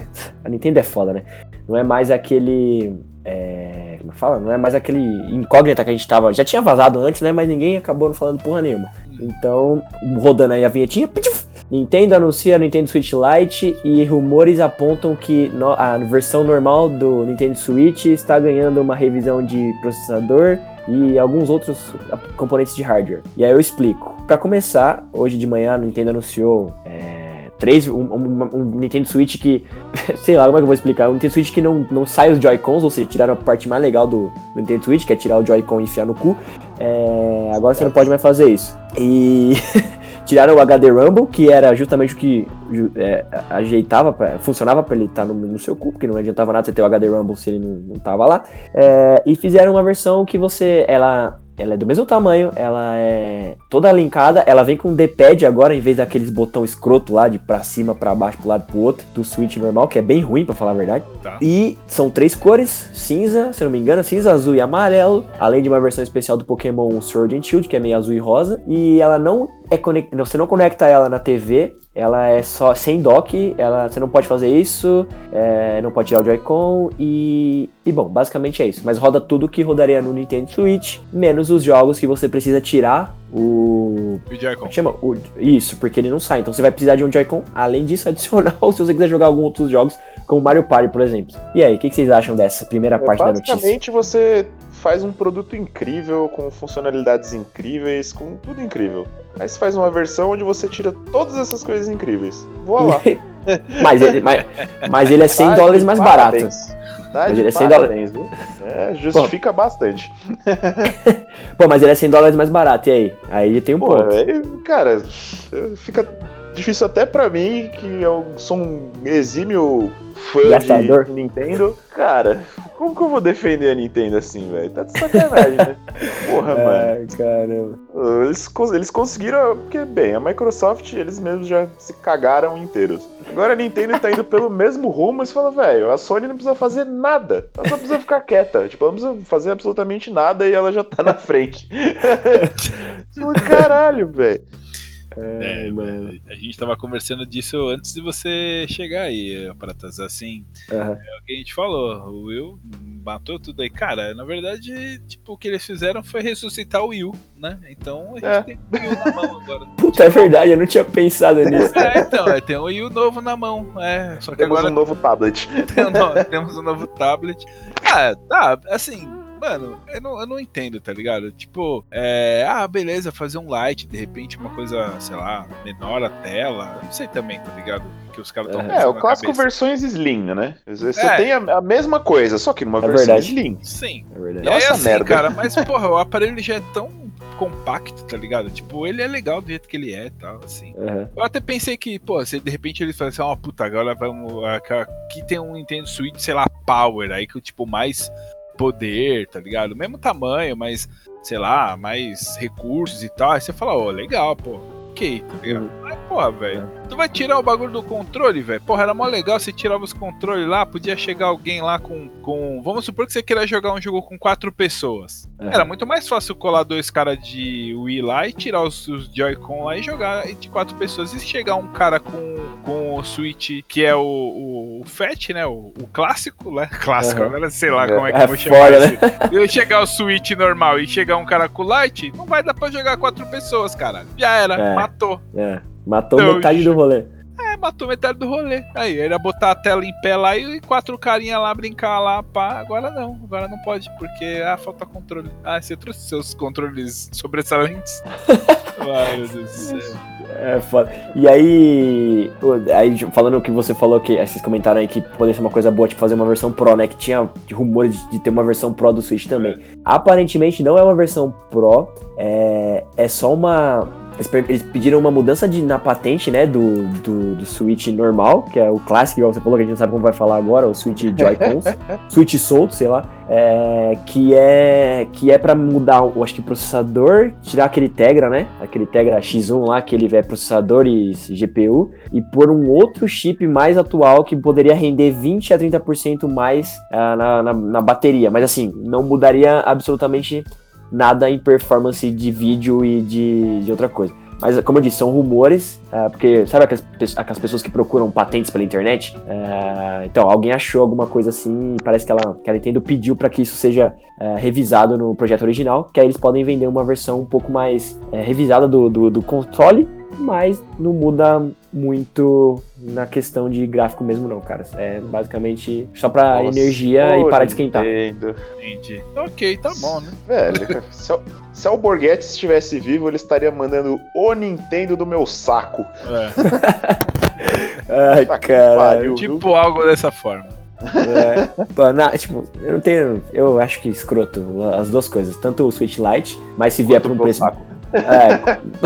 a Nintendo é foda, né? Não é mais aquele. É, como fala? Não é mais aquele incógnita que a gente tava. Já tinha vazado antes, né? Mas ninguém acabou não falando porra nenhuma. Então, rodando aí a vinhetinha. ptchuf, Nintendo anuncia Nintendo Switch Lite e rumores apontam que a versão normal do Nintendo Switch está ganhando uma revisão de processador e alguns outros componentes de hardware. E aí eu explico. Para começar, hoje de manhã a Nintendo anunciou é, três, um, um- um Nintendo Switch que, sei lá como é que eu vou explicar, um Nintendo Switch que não, não sai os Joy-Cons, ou seja, tiraram a parte mais legal do, do Nintendo Switch, que é tirar o Joy-Con e enfiar no cu. É, agora você não pode mais fazer isso. E tiraram o HD Rumble, que era justamente o que é, ajeitava, pra, funcionava para ele estar no, no seu cu, porque não adiantava nada você ter o HD Rumble se ele não, não tava lá. É, e fizeram uma versão que você, ela, ela é do mesmo tamanho, ela é toda linkada, ela vem com D-pad agora, em vez daqueles botão escroto lá de pra cima, pra baixo, pro lado pro outro, do Switch normal, que é bem ruim, pra falar a verdade. Tá. E são três cores, cinza, se não me engano, cinza, azul e amarelo, além de uma versão especial do Pokémon Sword and Shield, que é meio azul e rosa, e ela não é conect... você não conecta ela na TV, ela é só sem dock, ela, você não pode fazer isso, é, não pode tirar o Joy-Con e, e bom, basicamente é isso. Mas roda tudo que rodaria no Nintendo Switch, menos os jogos que você precisa tirar o O Joy-Con. chama? O- isso, porque ele não sai. Então você vai precisar de um Joy-Con, além disso, adicional, se você quiser jogar alguns outros jogos, como Mario Party, por exemplo. E aí, o que, que vocês acham dessa primeira É, parte da notícia? basicamente, você faz um produto incrível, com funcionalidades incríveis, com tudo incrível. Aí você faz uma versão onde você tira todas essas coisas incríveis. Voa lá. mas, ele, mas, mas ele é 100 Tá dólares mais barato. Tá Mas ele é 100 parabéns, viu? É, justifica bastante. Pô, mas ele é 100 dólares mais barato, e aí? Aí tem um Pô, ponto. aí, cara, fica difícil até pra mim, que eu sou um exímio fã Gastador. de Nintendo. Cara, como que eu vou defender a Nintendo assim, velho? Tá de sacanagem, né? Porra, mano. Ai, caramba. Eles, eles conseguiram, porque, bem, a Microsoft, eles mesmos já se cagaram inteiros. Agora a Nintendo tá indo pelo mesmo rumo, você fala, velho, a Sony não precisa fazer nada. Ela só precisa ficar quieta. Tipo, ela não precisa fazer absolutamente nada e ela já tá na frente. Caralho, velho. É, mano. a gente tava conversando disso antes de você chegar aí, Pratas. Assim, Aham. é o que a gente falou. O Will matou tudo aí. Cara, na verdade, tipo, o que eles fizeram foi ressuscitar o Will, né? Então a gente É. tem o Will na mão agora. Puta, é verdade, eu não tinha pensado nisso. É, então, é, tem um Will novo na mão. É, só que Temos agora um novo tablet. tem no- temos um novo tablet. Ah, tá, assim, mano, eu não, eu não entendo, tá ligado? Tipo, é, ah, beleza, fazer um light, de repente uma coisa, sei lá, menor a tela. Não sei também, tá ligado? Que os caras estão É, o clássico versões Slim, né? Você É. tem a, a mesma coisa, só que numa É versão verdade. Slim. Sim. É verdade. Nossa, assim, merda. cara, mas porra, o aparelho já é tão compacto, tá ligado? Tipo, ele é legal do jeito que ele é e tal, assim. Aham. Eu até pensei que, pô, se de repente eles falassem, ó, puta, agora vamos. Aqui tem um Nintendo Switch, sei lá, Power, aí que tipo, mais poder, tá ligado? Mesmo tamanho, mas, sei lá, mais recursos e tal. Aí você fala, ó, legal, pô. Ok, tá ligado? Uhum. Mas, porra, velho. Tu vai tirar o bagulho do controle, velho? Porra, era mó legal você tirava os controles lá, podia chegar alguém lá com. com vamos supor que você queira jogar um jogo com quatro pessoas. Aham. Era muito mais fácil colar dois caras de Wii lá e tirar os, os Joy-Con lá e jogar de quatro pessoas. E se chegar um cara com, com o Switch, que é o, o, o Fat, né? O, o clássico, né? Clássico, agora sei lá É. como é que É eu vou chamar esse. Eu chegar o Switch normal e chegar um cara com Light, não vai dar pra jogar quatro pessoas, cara. Já era, É. matou. É. Matou Não, metade do rolê. É, matou metade do rolê. Aí, era botar a tela em pé lá e quatro carinha lá brincar lá, pá. Agora não, agora não pode, porque ah, falta controle. Ah, você trouxe seus controles sobressalentes? Ai, meu Deus do céu. É foda. E aí, aí, falando o que você falou, que vocês comentaram aí que poderia ser uma coisa boa, tipo, fazer uma versão Pro, né? Que tinha rumores de, de ter uma versão Pro do Switch também. Aparentemente não é uma versão Pro, é, é só uma. Eles, pediram uma mudança de, na patente, né? Do, do, do Switch normal, que é o clássico, igual você falou, que a gente não sabe como vai falar agora, o Switch Joy-Cons, Switch solto, sei lá. É, que é que é para mudar, eu acho que processador, tirar aquele Tegra, né? Aquele Tegra X1 lá, que ele é processador e GPU, e pôr um outro chip mais atual que poderia render 20 a 30% mais ah, na, na, na bateria. Mas assim, não mudaria absolutamente nada em performance de vídeo e de, de outra coisa. Mas, como eu disse, são rumores, ah, porque sabe aquelas, aquelas pessoas que procuram patentes pela internet? Ah, então, alguém achou alguma coisa assim e parece que ela, que a Nintendo pediu para que isso seja ah, revisado no projeto original, que aí eles podem vender uma versão um pouco mais revisada do, do, do console, mas não muda muito na questão de gráfico mesmo não, cara. É basicamente só pra Nossa, energia e parar de esquentar. Nintendo. Entendi. Ok, tá bom, né? Velho, se, o- se o Borghetti estivesse vivo, ele estaria mandando o Nintendo do meu saco. É, Ai, Tá cara. pariu. tipo algo dessa forma. É, pô, na- tipo, eu não tenho. Eu acho que escroto as duas coisas. Tanto o Switch Lite, mas se vier por um preço. saco. É.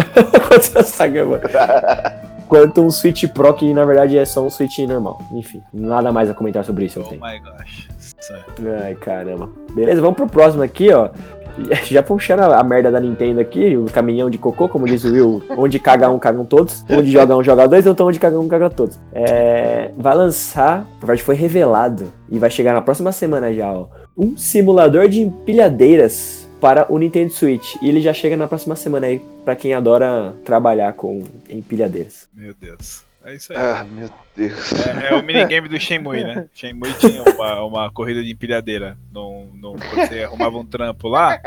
quanto, saco, mano. quanto um Switch Pro, que na verdade é só um Switch normal. Enfim, nada mais a comentar sobre isso eu Oh my gosh. Certo. Ai, caramba. Beleza, vamos pro próximo aqui, ó. Já puxando a, a merda da Nintendo aqui, o caminhão de cocô, como diz o Will, onde caga um, cagam todos. Onde joga um, joga dois, então onde caga um, caga todos. É, vai lançar, na verdade foi revelado, e vai chegar na próxima semana já, ó, um simulador de empilhadeiras para o Nintendo Switch. E ele já chega na próxima semana aí, pra quem adora trabalhar com empilhadeiras. Meu Deus. É isso aí. Ah, meu Deus. É, é o minigame do Shenmue, né? Shenmue tinha uma, uma corrida de empilhadeira. Num, num, quando você arrumava um trampo lá,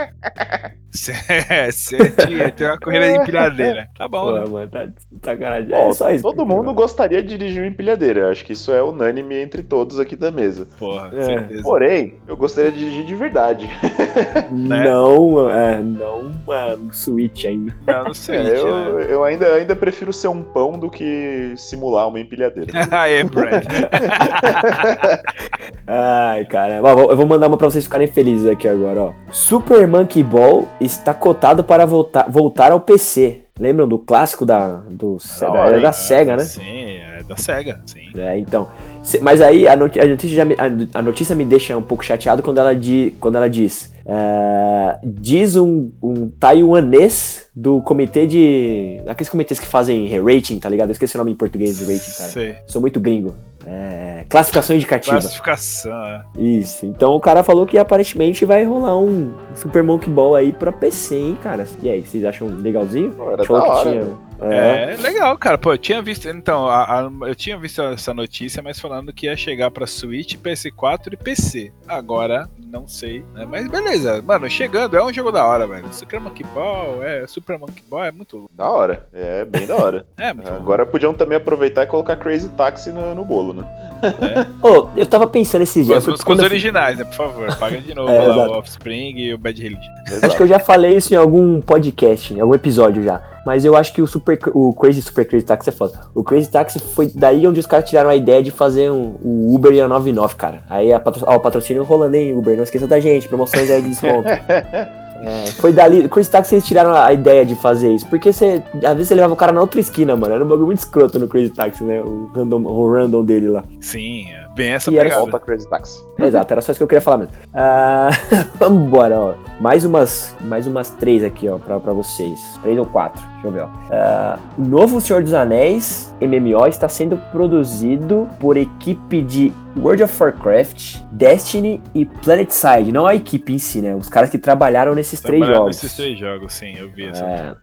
você, você tinha, tinha uma corrida de empilhadeira. Tá bom, né? Pô, mano, tá, tá caralho. Ó, É só isso. todo mundo gostaria de dirigir uma empilhadeira. Acho que isso é unânime entre todos aqui da mesa. Porra, É. certeza. Porém, eu gostaria de dirigir de verdade. né? Não, é, não é, no Switch ainda. Não, não sei. É, eu eu ainda, ainda prefiro ser um pão do que simular uma empilhadeira. Ah, é, Brad. Ai, caramba. Ó, vou- Eu vou mandar uma pra vocês ficarem felizes aqui agora, ó. Super Monkey Ball está cotado para voltar, voltar ao PC. Lembram do clássico da, do, da, hora, era da hein? SEGA, né? Sim, é da SEGA, sim. É, então. Mas aí a, notícia já me, a, notícia me deixa um pouco chateado quando ela, di, quando ela diz. é, diz um, um taiwanês do comitê de. Aqueles comitês que fazem rating, tá ligado? Eu esqueci o nome em português de rating, cara. Sei. Sou muito gringo. É, classificação indicativa. Classificação, é. Isso. Então o cara falou que aparentemente vai rolar um Super Monkey Ball aí pra PC, hein, cara? E aí, vocês acham legalzinho? Pô, Era da hora. tinha- né? É. É legal, cara. Pô, eu tinha visto. Então, a- a- eu tinha visto essa notícia, mas falando que ia chegar pra Switch, PS4 e PC. Agora, não sei. Né? Mas beleza, mano, chegando, é um jogo da hora, velho. Super Monkey Ball, é. Super Monkey Ball é muito louco. Da hora. É bem da hora. É muito. Agora podiam também aproveitar e colocar Crazy Taxi no, no bolo, né? Ô, eu tava pensando esses dias. Os, os quando eu- originais, né? Por favor, paga de novo É, lá exato. o Offspring e o Bad Religion. Acho que eu já falei isso em algum podcast, em algum episódio já. Mas eu acho que o, Super, o Crazy Super Crazy Taxi é foda. O Crazy Taxi foi daí onde os caras tiraram a ideia de fazer um, o Uber e a 99, cara. Aí a patro, ó, o patrocínio rolando em Uber, não esqueça da gente, promoções aí de desconto. É, foi dali, o Crazy Taxi eles tiraram a ideia de fazer isso. Porque você, às vezes você levava o cara na outra esquina, mano. Era um bagulho muito escroto no Crazy Taxi, né? O random, o random dele lá. Sim, é bem essa E era pegada. Volta Crazy Taxi. Exato, era só isso que eu queria falar mesmo. Ah, Vambora, ó. Mais umas, mais umas três aqui, ó, pra, pra vocês. Três ou quatro, deixa eu ver, ó. O novo Senhor dos Anéis, MMO, está sendo produzido por equipe de World of Warcraft, Destiny e PlanetSide. Não a equipe em si, né? Os caras que trabalharam nesses três jogos. Nesses três jogos, sim, eu vi essa. É,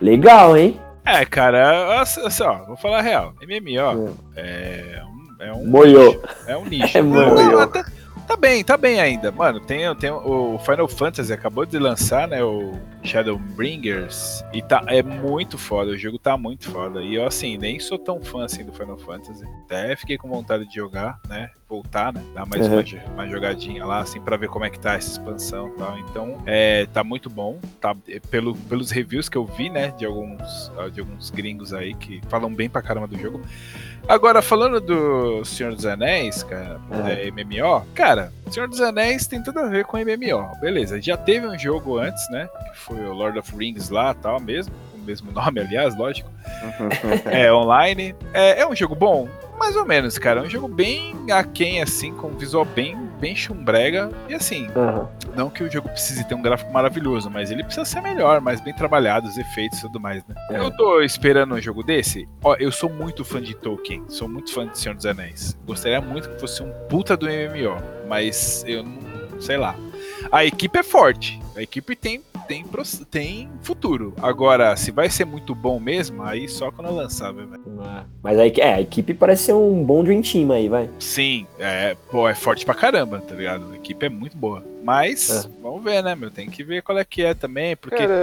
legal, hein? É, cara, assim, ó, vou falar a real. MMO Hum. é um. É um Moiô. nicho. É um nicho. É moiô. até- tá bem, tá bem ainda. Mano, tem, tem o Final Fantasy acabou de lançar, né? O Shadowbringers. E tá, é muito foda. O jogo tá muito foda. E eu, assim, nem sou tão fã assim do Final Fantasy. Até fiquei com vontade de jogar, né? Voltar, né? Dar mais Uhum. uma, uma jogadinha lá, assim, pra ver como é que tá essa expansão e tal. Então, é, tá muito bom. Tá, é, pelo, pelos reviews que eu vi, né? De alguns, ah, de alguns gringos aí que falam bem pra caramba do jogo. Agora, falando do Senhor dos Anéis, cara, é, MMO, cara, Senhor dos Anéis tem tudo a ver com MMO. Beleza, já teve um jogo antes, né? Que foi o Lord of Rings lá tal, mesmo. Com o mesmo nome, aliás, lógico. É online. É, é um jogo bom? Mais ou menos, cara. É um jogo bem aquém, assim, com um visual bem, bem chumbrega. E assim, Aham. não que o jogo precise ter um gráfico maravilhoso, mas ele precisa ser melhor, mais bem trabalhado, os efeitos e tudo mais, né? É. Eu tô esperando um jogo desse. Ó, eu sou muito fã de Tolkien, sou muito fã de Senhor dos Anéis. Gostaria muito que fosse um puta do MMO, mas eu não sei lá. A equipe é forte, a equipe tem tem, tem futuro. Agora, se vai ser muito bom mesmo, aí só quando lançar, velho. Mas a, equi- é, a equipe parece ser um bom Dream Team aí, vai. Sim, é, pô, é forte pra caramba, tá ligado? A equipe é muito boa. Mas, vamos ver, né, meu? Tem que ver qual é que é também, porque. Cara,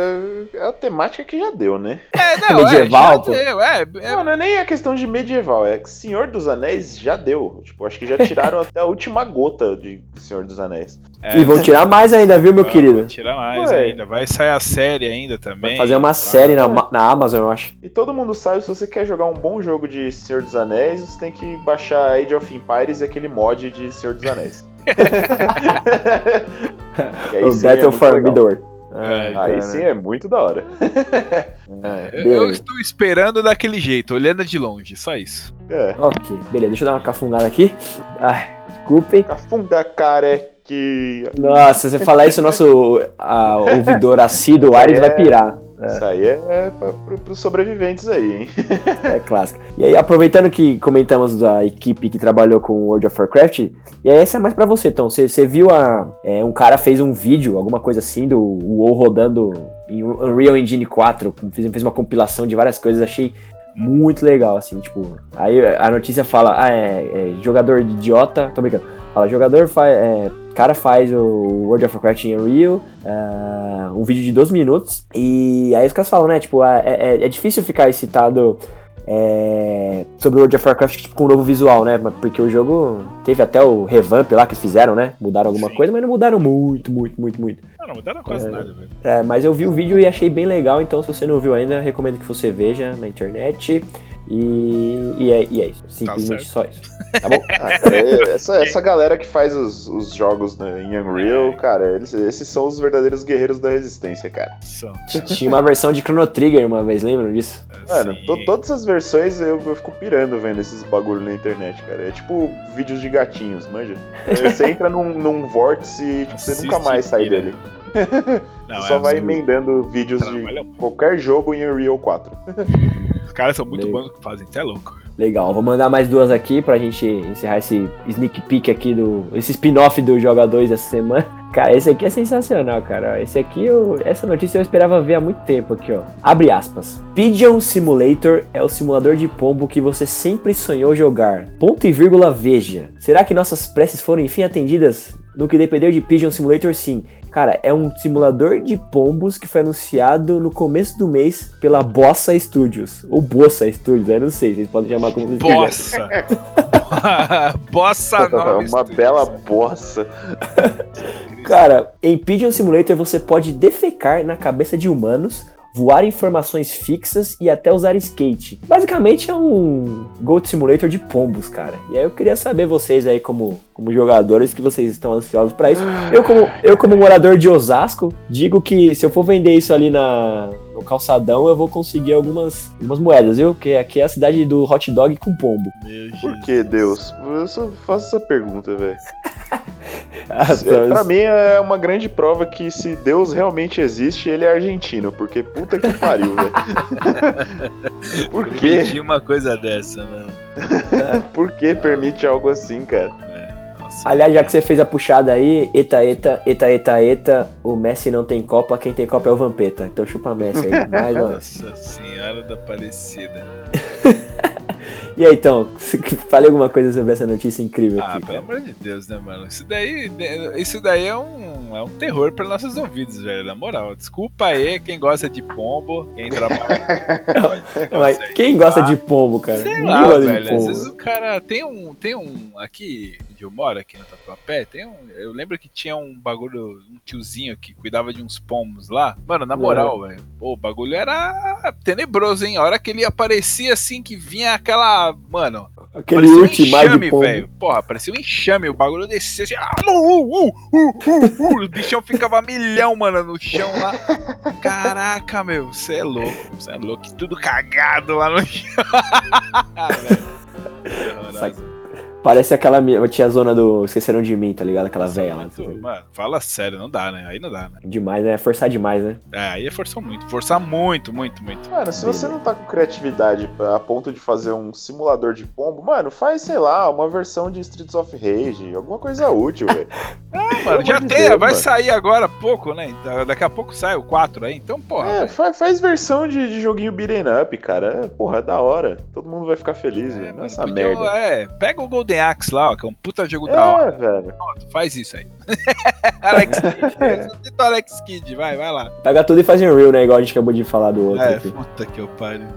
é a temática que já deu, né? é, não, medieval, é, já deu, é, é, Não, não é nem a questão de medieval, é que Senhor dos Anéis já deu. Tipo, acho que já tiraram até a última gota de Senhor dos Anéis. é, E vão tirar mais ainda, viu, meu vai- querido? vai Tirar mais Ué. ainda. Vai sair a série ainda também. Vai fazer uma tá? série na, na Amazon, eu acho. E todo mundo sabe, se você quer jogar um bom jogo de Senhor dos Anéis, você tem que baixar Age of Empires e aquele mod de Senhor dos Anéis. O é Battle muito for. Midor. É, Aí cara. sim é muito da hora. É, Eu, eu estou esperando daquele jeito, olhando de longe, só isso. É. Ok, beleza, deixa eu dar uma cafungada aqui. Ai, desculpem. Cafunda careque. Nossa, se você falar isso, o nosso a, ouvidor assíduo Ares vai pirar. Isso aí é, é pro, pros sobreviventes aí, hein? É clássico. E aí, aproveitando que comentamos da equipe que trabalhou com World of Warcraft, e aí essa é mais pra você, então. Você, você viu a. é, um cara fez um vídeo, alguma coisa assim, do WoW rodando em Unreal Engine 4, com- fez, fez uma compilação de várias coisas, achei muito legal, assim, tipo. Aí a notícia fala, ah, é, é, jogador de idiota, tô brincando. Fala, jogador faz. É, cara faz o World of Warcraft em Unreal, ah, um vídeo de 12 minutos, e aí os caras falam, né, tipo, ah, é, é- é difícil ficar excitado é, sobre o World of Warcraft tipo, com um novo visual, né? Porque o jogo teve até o revamp lá que eles fizeram, né? Mudaram alguma Sim. coisa, mas não mudaram muito, muito, muito, muito. Não, não mudaram quase É. nada, velho. É, mas eu vi o vídeo e achei bem legal, então se você não viu ainda, recomendo que você veja na internet. E, e, é, e é isso. Simplesmente só isso. Tá bom? Ah, cara, é- essa, essa galera que faz os, os jogos né, em Unreal, cara, eles- esses são os verdadeiros guerreiros da resistência, cara. São. Tinha uma versão de Chrono Trigger uma vez, lembram disso? Mano, Sim. to- todas as versões eu, eu fico pirando vendo esses bagulho na internet, cara. É tipo vídeos de gatinhos, manja? Você entra num, num vórtice e tipo, você nunca mais sai dele. Não, só é, vai emendando vídeos Trabalha de qualquer jogo em Unreal 4. Os caras são muito bons que fazem, você é louco. Legal, vou mandar mais duas aqui pra gente encerrar esse sneak peek aqui do. esse spin-off do Joga 2 essa semana. Cara, esse aqui é sensacional, cara. Esse aqui, eu, essa notícia eu esperava ver há muito tempo aqui, ó. Abre aspas. Pigeon Simulator é o simulador de pombo que você sempre sonhou jogar. Ponto e vírgula, veja. Será que nossas preces foram enfim atendidas? No que dependeu de Pigeon Simulator, sim. Cara, é um simulador de pombos que foi anunciado no começo do mês pela Bossa Studios. Ou Bossa Studios, eu não sei, vocês podem chamar como vocês. Bossa! bossa nova. Uma Studios. bela bossa. Cara, em Pigeon Simulator você pode defecar na cabeça de humanos, voar em formações fixas e até usar skate. Basicamente é um Goat Simulator de pombos, cara. E aí eu queria saber vocês aí como, como jogadores que vocês estão ansiosos pra isso. Eu como, eu como morador de Osasco, digo que se eu for vender isso ali na, no calçadão, eu vou conseguir algumas, algumas moedas, viu? Porque aqui é a cidade do hot dog com pombo. Meu Por que, Deus? Eu só faço essa pergunta, velho. Ah, É, Pra mim é uma grande prova que se Deus realmente existe, ele é argentino, porque puta que pariu, velho. Por? Permitir uma coisa dessa, mano. Por que permite algo assim, cara? Nossa, Aliás, já que você fez a puxada aí, eta, eta, eta, eta, eta, o Messi não tem Copa, quem tem Copa é o Vampeta. Então chupa Messi aí. Mais. Nossa senhora da Aparecida. E aí, então, fale alguma coisa sobre essa notícia incrível Ah, aqui. pelo amor de Deus, né, mano? Isso daí, isso daí é um, é um terror para nossos ouvidos, velho. Na moral. Desculpa aí quem gosta de pombo, quem trabalha. Mas quem gosta de pombo, cara? Sei lá, velho. Às vezes o cara tem um. Tem um. Aqui onde eu moro, aqui no Tatuapé, tem um. Eu lembro que tinha um bagulho, um tiozinho que cuidava de uns pombos lá. Mano, na moral, velho. O bagulho era tenebroso, hein? A hora que ele aparecia assim, que vinha aquela. Mano, Aquele parecia um enxame, velho. Porra, parecia um enxame. O bagulho descia assim. Ah, uh, uh, uh, uh, uh, o bichão ficava milhão, mano, no chão lá. Caraca, meu. Você é louco. Você é louco. Tudo cagado lá no chão. Velho. Saca- Parece aquela minha tia zona do Esqueceram de Mim, tá ligado? Aquela velha lá. Mano, fala sério, não dá, né? Aí não dá, né? Demais, né? Forçar demais, né? É, aí é forçar muito. Forçar muito, muito, muito. Mano, se você não tá com criatividade a ponto de fazer um simulador de pombo, mano, faz, sei lá, uma versão de Streets of Rage, alguma coisa útil, velho. Ah, mano, já tem, Deus, vai mano. sair agora há pouco, né? Da- Daqui a pouco sai o 4 aí, então, porra. É, velho. fa- faz versão de, de joguinho beat'em up, cara. É, porra, é da hora. Todo mundo vai ficar feliz, É, velho. mano, Essa podiam- merda. é, pega o Golden Axe lá, ó, que é um puta jogo da hora. É, velho. Pronto, faz isso aí. Alex Kidd. Ressuscita o Alex Kidd, vai, vai lá. Pega tudo e faz um real, né? Igual a gente acabou de falar do outro É, aqui. puta que eu pariu.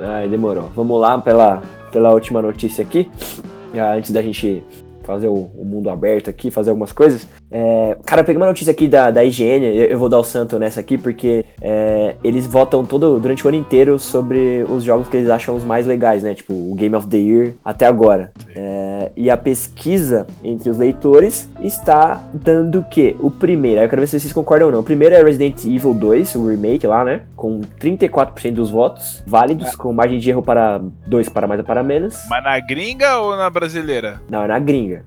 Ai, demorou. Vamos lá pela, pela última notícia aqui. Já antes da gente fazer o, o mundo aberto aqui, fazer algumas coisas. É, cara, eu peguei uma notícia aqui da, da IGN, eu, vou dar o santo nessa aqui, porque é, eles votam todo, durante o ano inteiro sobre os jogos que eles acham os mais legais, né? Tipo, o Game of the Year até agora. É, e a pesquisa entre os leitores está dando o quê? O primeiro, aí eu quero ver se vocês concordam ou não. O primeiro é Resident Evil 2, o remake lá, né? Com 34% dos votos válidos, com margem de erro para 2 para mais ou para menos. Mas na gringa ou na brasileira? Não, é na gringa.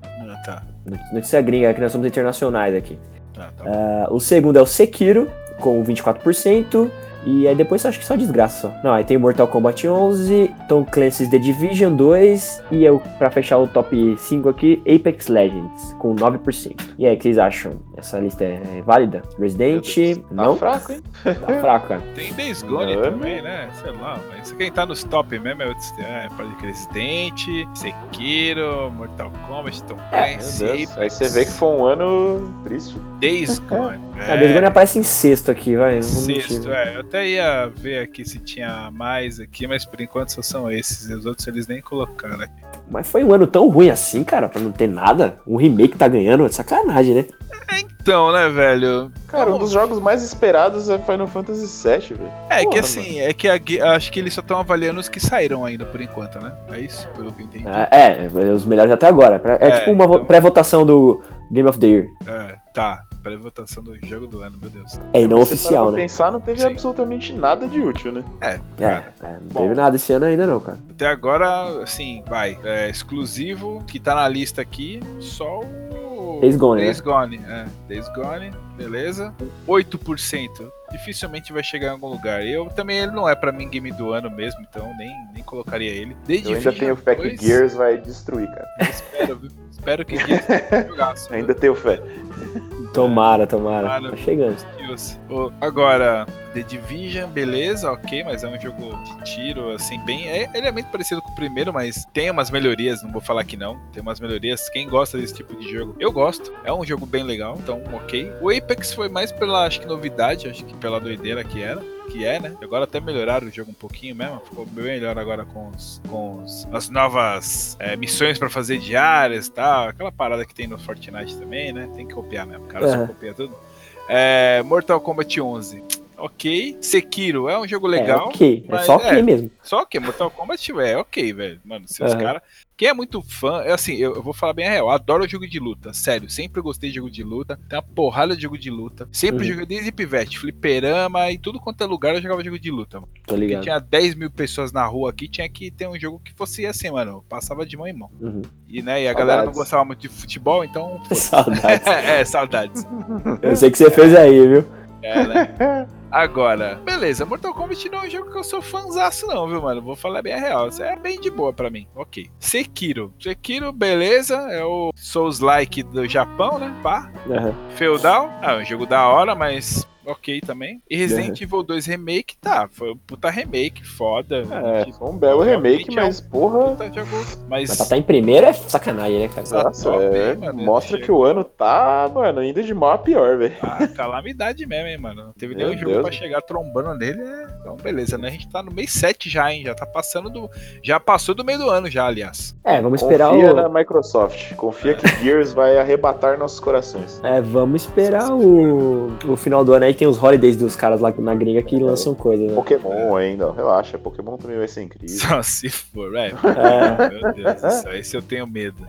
Tá. Notícia gringa, que nós somos internacionais aqui. Tá, tá. Ah, o segundo é o Sekiro, com 24%. E aí depois acho que só desgraça só. Não, aí tem Mortal Kombat 11, Tom Clancy's The Division 2 e eu, pra fechar o top 5 aqui, Apex Legends, com 9%. E aí, o que vocês acham? Essa lista é válida? Resident? Tá Não? fraco, hein? Tá fraco, cara. Tem Days Gone Não. também, né? Sei lá, mas quem tá nos top mesmo é o é, Resident, Sekiro, Mortal Kombat, Tom É, Clancy, Deus. Aí você vê que foi um ano triste. Days Gone. A Days Gone aparece em sexto aqui, vai. Sexto, é. Eu até ia ver aqui se tinha mais aqui, mas por enquanto só são esses. E os outros eles nem colocaram aqui. Mas foi um ano tão ruim assim, cara, pra não ter nada. Um remake tá ganhando, é sacanagem, né? Então, né, velho? Cara, um dos jogos mais esperados é Final Fantasy VII, velho. É que Porra, assim, é que a acho que eles só estão avaliando os que saíram ainda por enquanto, né? É isso, pelo que eu entendi. É, é, os melhores até agora. É, É, tipo uma então- pré-votação do Game of the Year. É, tá. Pré-votação do jogo do ano, meu Deus. É, e não Você oficial, né? pensar, não teve Sim. absolutamente nada de útil, né? É, É, cara. é, não Bom. teve nada esse ano ainda não, cara. Até agora, assim, vai. É, exclusivo, que tá na lista aqui, só o. Days Gone, né? Days Gone, é. Days Gone, beleza. 8%. Dificilmente vai chegar em algum lugar. Eu também, ele não é pra mim game do ano mesmo, então nem, nem colocaria ele. The Eu ainda tenho fé que 2, Gears vai destruir, cara. Espero, viu? espero que Gears jogaço. Ainda tenho fé. Tomara, tomara. Tomara. Tá chegando. Ô, agora, The Division, beleza, ok, mas é um jogo de tiro, assim, bem. É, ele é muito parecido com o primeiro, mas tem umas melhorias, não vou falar que não. Tem umas melhorias. Quem gosta desse tipo de jogo, eu gosto. É um jogo bem legal, então, ok. O Apex foi mais pela, acho que, novidade, acho que pela doideira que era que é, né? Agora até melhoraram o jogo um pouquinho mesmo, ficou bem melhor agora com, os, com os, as novas é, missões para fazer diárias e tal, aquela parada que tem no Fortnite também, né? Tem que copiar mesmo, o cara Uhum. só copia tudo. É, Mortal Kombat 11, ok. Sekiro é um jogo legal. É ok, é só ok é. mesmo. Só que Mortal Kombat é ok, velho. Mano, se os caras. Quem é muito fã, é assim, eu, eu vou falar bem a real. eu Adoro jogo de luta, sério. Sempre gostei de jogo de luta. Tem uma porrada de jogo de luta. Sempre Uhum. joguei desde pivete, fliperama e tudo quanto é lugar eu jogava jogo de luta. Mano. Tô Porque ligado. tinha 10 mil pessoas na rua aqui, tinha que ter um jogo que fosse assim, mano. Passava de mão em mão. Uhum. E, né, e a galera não Saudades. gostava muito de futebol, então. Saudades. é, saudades. Eu sei que você fez aí, viu? É, né? Agora, beleza, Mortal Kombat não é um jogo que eu sou fãzaço, não, viu, mano? Vou falar bem a real. Isso é bem de boa pra mim. Ok. Sekiro. Sekiro, beleza. É o Souls-like do Japão, né? Pá. Aham. Feudal. Ah, é um jogo da hora, mas ok também. E Resident Evil 2 Remake, tá. Foi um puta remake, foda. É, foi um belo remake, mas porra. Puta jogo. Mas. Mas pra tá em primeiro é sacanagem, né, cara? Nossa, top, é, mano, mostra esse que o ano tá, mano, ainda de mal a pior, velho. Ah, calamidade mesmo, hein, mano. Não teve Meu nenhum jogo Deus. pra chegar trombando nele. É... Então, beleza, né? A gente tá no mês 7 já, hein? Já tá passando do. Já passou do meio do ano, já, aliás. É, vamos esperar Confia o. na Microsoft. Confia que Gears vai arrebatar nossos corações. É, vamos esperar o, o final do ano aí. Tem os holidays dos caras lá na gringa que lançam coisa, né? Pokémon ainda, relaxa. Pokémon também vai ser incrível. Só se for, é. É, Meu Deus do céu, esse eu tenho medo.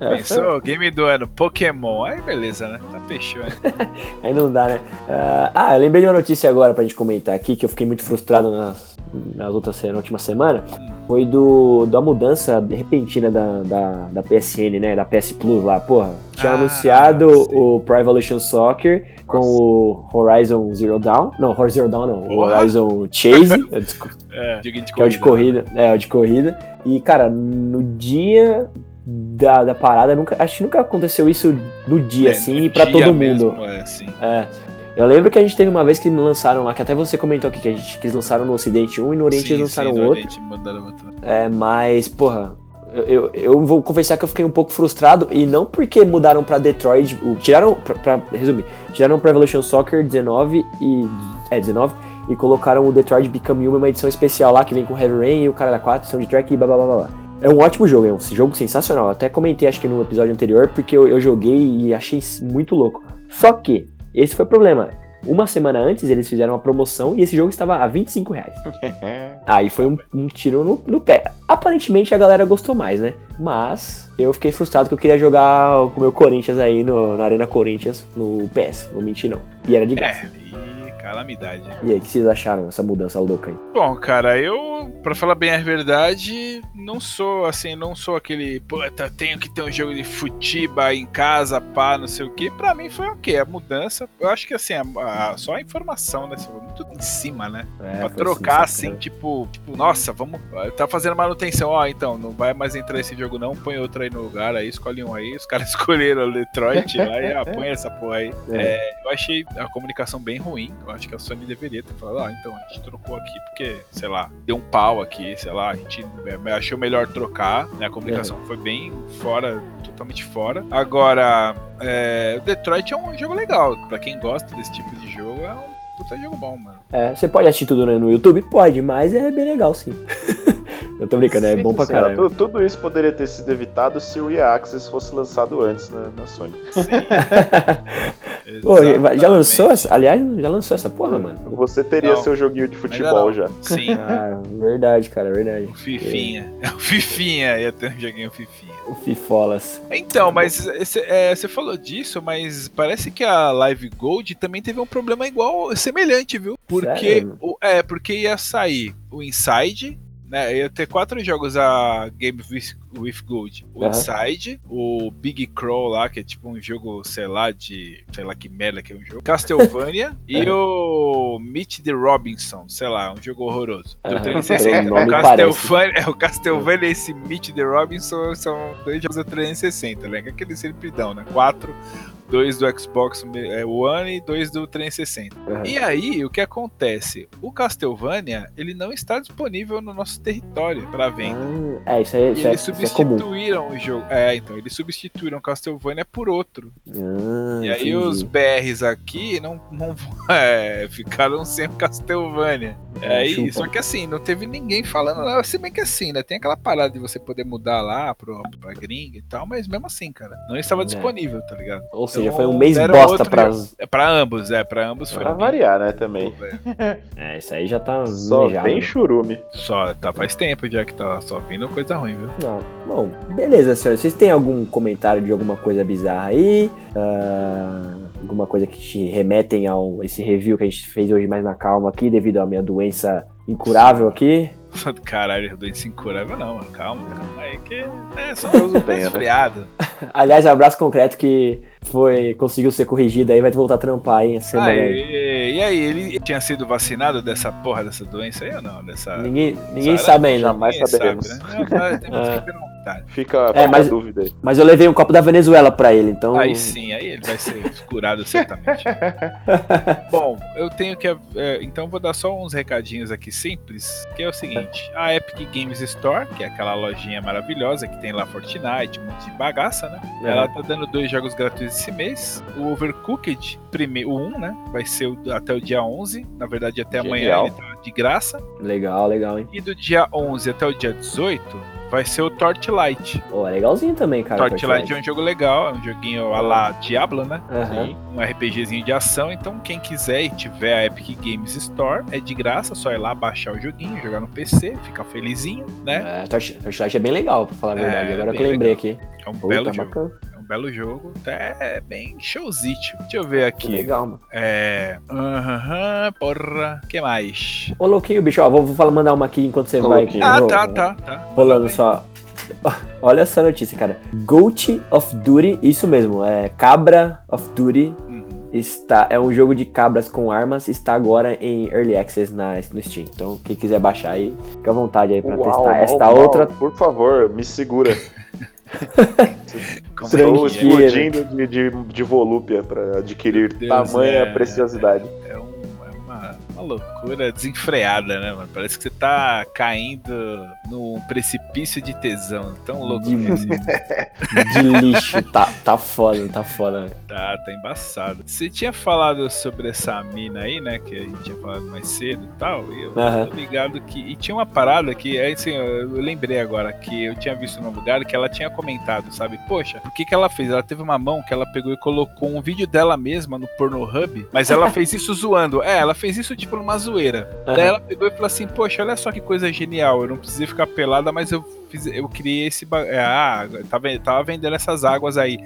é, Pensou? Game do ano, Pokémon. Aí beleza, né? Tá fechou, hein? aí não dá, né? Ah, Ah, eu lembrei de uma notícia agora pra gente comentar aqui, que eu fiquei muito frustrado nas, nas outras, na última semana. Foi do, da mudança repentina da, da, da PSN, né? Da PS Plus lá, porra. Tinha Ah, anunciado sim. o Pro Evolution Soccer com o Horizon Zero Dawn. Não, Horizon Zero Dawn não. Porra. Horizon Chase. É, de Que é o de corrida. É, o de corrida. E, cara, no dia da, da parada, nunca, acho que nunca aconteceu isso no dia, É, assim, no e pra todo mundo. mesmo, é, sim. É. Eu lembro que a gente teve uma vez que lançaram lá, que até você comentou aqui, que, a gente, que eles lançaram no Ocidente um e no Oriente Sim, eles lançaram sim, outro. Oriente. É, mas, porra, eu, eu, eu vou confessar que eu fiquei um pouco frustrado, e não porque mudaram pra Detroit, tiraram, pra, pra resumir, tiraram pra Evolution Soccer 19 e. É, 19, e colocaram o Detroit Become Human, uma edição especial lá, que vem com Heavy Rain e o cara da 4, soundtrack e blá blá blá blá. É um ótimo jogo, é um jogo sensacional. Até comentei, acho que no episódio anterior, porque eu, eu joguei e achei muito louco. Só que, esse foi o problema. Uma semana antes eles fizeram uma promoção e esse jogo estava a 25 reais. Aí foi um, um tiro no, no pé. Aparentemente a galera gostou mais, né? Mas eu fiquei frustrado que eu queria jogar com o meu Corinthians aí no, na Arena Corinthians no PS. Não menti não. E era de graça. É, calamidade. E aí, o que vocês acharam dessa mudança louca aí? Bom, cara, eu, pra falar bem a verdade, não sou assim, não sou aquele, puta, tenho que ter um jogo de futiba em casa, pá, não sei o que. Pra mim foi ok, a mudança. Eu acho que assim, a- a- só a informação, né? Muito em cima, né? É, pra trocar assim, assim, tipo, tipo, nossa, vamos. Tá fazendo manutenção, ó, então, não vai mais entrar esse jogo, não, põe outro aí no lugar, aí escolhe um aí. Os caras escolheram o Detroit lá e ah, põe essa porra aí. É. É, eu achei a comunicação bem ruim. Eu acho que a Sony deveria ter falado, ah, então a gente trocou aqui porque, sei lá, deu um pau aqui, sei lá, a gente é, achou melhor trocar, né? A comunicação foi bem fora, totalmente fora. Agora, é, o Detroit é um jogo legal. Pra quem gosta desse tipo de jogo, é um puta jogo bom, mano. É, você pode assistir tudo né, no YouTube? Pode, mas é bem legal sim. eu tô brincando, é Sim, bom pra caralho. tu- Tudo isso poderia ter sido evitado se o EA Access fosse lançado antes na, na Sony. Pô, já lançou essa? Aliás, já lançou essa porra, mano. Você teria Não. seu joguinho de futebol já. Sim. Ah, verdade, cara, verdade. O Fifinha. É o Fifinha, ia ter um joguinho Fifinha. O Fifolas. Então, mas esse- é, você falou disso, mas parece que a Live Gold também teve um problema igual, semelhante, viu? Porque, Sério? é, porque ia sair o Inside, né? Ia ter quatro jogos a Game with, with Gold. O Aham. Inside, o Big Crow lá, que é tipo um jogo, sei lá, de. sei lá que merda que é um jogo. Castlevania e o Meet the Robinson, sei lá, um jogo horroroso. Do Aham. 360. Pelo nome o parece. Castlevania, é, o Castlevania e esse Meet the Robinson são dois jogos do 360, né? Que aqueles sempre dão, né? Quatro, dois do Xbox é, One e dois do 360. Uhum. E aí, o que acontece? O Castlevania, ele não está disponível no nosso território para venda. Ah, é, isso aí, E isso é, eles isso é substituíram o jogo. É, então, eles substituíram Castlevania por outro. Ah, E aí entendi. os BRs aqui não, não é, ficaram sem Castlevania. É, É, chupa. isso. Só que assim, não teve ninguém falando nada. Se bem que assim, né? Tem aquela parada de você poder mudar lá pro, pra gringa e tal, mas mesmo assim, cara, não estava É. disponível, tá ligado? Ou seja, Então, foi um mês bosta outro pra. É pra ambos, é, pra ambos foi. Pra variar, né, também. É, isso aí já tá Só bem churume. Só, tá faz tempo já que tá só vindo coisa ruim, viu? Não. Bom, beleza, senhores. Vocês têm algum comentário de alguma coisa bizarra aí? Ah, alguma coisa que te remetem ao esse review que a gente fez hoje mais na calma aqui, devido à minha doença incurável aqui? Caralho, doença incurável não, mano. Calma, calma aí que é só um né? resfriado. Aliás, abraço concreto que foi conseguiu ser corrigido aí, vai voltar a trampar aí semana. aí. Aí, e aí, ele tinha sido vacinado dessa porra dessa doença aí ou não? Dessa... Ninguém, ninguém sabe ainda. jamais Ninguém saberemos. sabe, né? Não, temos É. que perguntar. Fica, É, mas- a dúvida aí. Mas eu levei um copo da Venezuela pra ele, então. Aí sim, aí ele vai ser curado certamente. Bom, eu tenho que. é, então vou dar só uns recadinhos aqui simples, que é o seguinte: a Epic Games Store, que é aquela lojinha maravilhosa que tem lá Fortnite, um monte de bagaça, né? É. Ela tá dando dois jogos gratuitos esse mês. O Overcooked, prime- o 1, né? Vai ser o- até o dia 11. Na verdade, até amanhã Genial. ele tá de graça. Legal, legal, hein? E do dia 11 até o dia 18 vai ser o Torchlight. Pô, é legalzinho também, cara. Torchlight é um jogo legal, é um joguinho a la Diablo, né? Aham. Um RPGzinho de ação, então quem quiser e tiver a Epic Games Store, é de graça, só ir lá baixar o joguinho, jogar no PC, ficar felizinho, né? É, Torch- Torchlight é bem legal, pra falar a É, verdade. Agora que eu lembrei legal. aqui. É um Puta, belo jogo. bacana. É um belo jogo, até bem showzito. Deixa eu ver Que aqui. legal, mano. É. Aham, porra. que mais? Ô, louquinho, bicho, ó, vou, vou falar, mandar uma aqui enquanto você Ô, vai. louquinho. Ah, Ro- tá, tá, tá. Rolando só. Olha essa notícia, cara. Goat of Duty, isso mesmo, é Cabra of Duty. Uhum. Está, é um jogo de cabras com armas, está agora em Early Access na, no Steam. Então, quem quiser baixar aí, fica à vontade aí pra Uau, testar. Esta uau, outra Por favor, me segura. Como Estou é é? Explodindo de, de, de volúpia para adquirir Deus, tamanha é. preciosidade. É, um- é uma loucura desenfreada, né, mano? Parece que você tá caindo num precipício de tesão. Tão louco De- isso. de lixo. tá, tá foda, tá foda. Tá, tá embaçado. Você tinha falado sobre essa mina aí, né? Que a gente tinha falado mais cedo e tal. E eu Aham. tô ligado que. E tinha uma parada que, é assim, eu eu lembrei agora que eu tinha visto num lugar que ela tinha comentado, sabe? Poxa, o que que ela fez? Ela teve uma mão que ela pegou e colocou um vídeo dela mesma no Pornhub, mas ela fez isso zoando. É, ela fez isso tipo numa zoeira. Aham. Daí ela pegou e falou assim: Poxa, olha só que coisa genial. Eu não precisei ficar pelada, mas eu fiz, eu criei esse. é, Ah, tava, tava vendendo essas águas aí.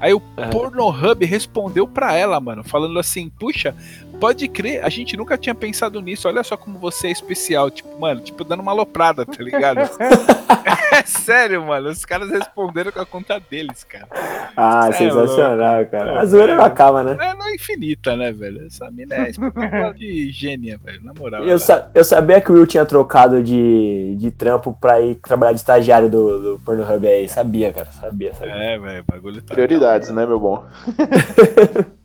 Aí o Aham. Pornhub respondeu pra ela, mano, falando assim: Puxa, pode crer, a gente nunca tinha pensado nisso. Olha só como você é especial. Tipo, mano, tipo, dando uma aloprada, tá ligado? é sério, mano. Os caras responderam com a conta deles, cara. Ah, é sensacional, cara. A zoeira não velho. acaba, né? É não é infinita, né, velho? Essa mina é espetacular de gênia, velho. Na moral. Eu, sa- eu sabia que o Will tinha trocado de, de trampo pra ir trabalhar de estagiário do, do Pornhub aí. Sabia, cara. Sabia, sabia. É, velho, o bagulho tá. Prioridades, né, meu bom?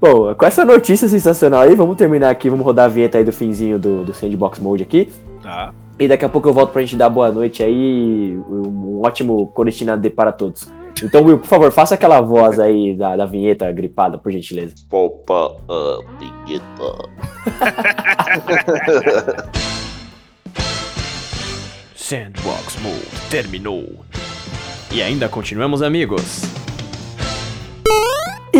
Bom, com essa notícia sensacional aí, vamos terminar aqui. Vamos rodar a vinheta aí do finzinho do, do Sandbox Mode aqui. Tá. E daqui a pouco eu volto pra gente dar boa noite aí. Um ótimo Coristina D para todos. Então, Will, por favor, faça aquela voz aí da, da vinheta gripada, por gentileza. Poupa a vinheta. Sandbox Mode terminou. E ainda continuamos amigos.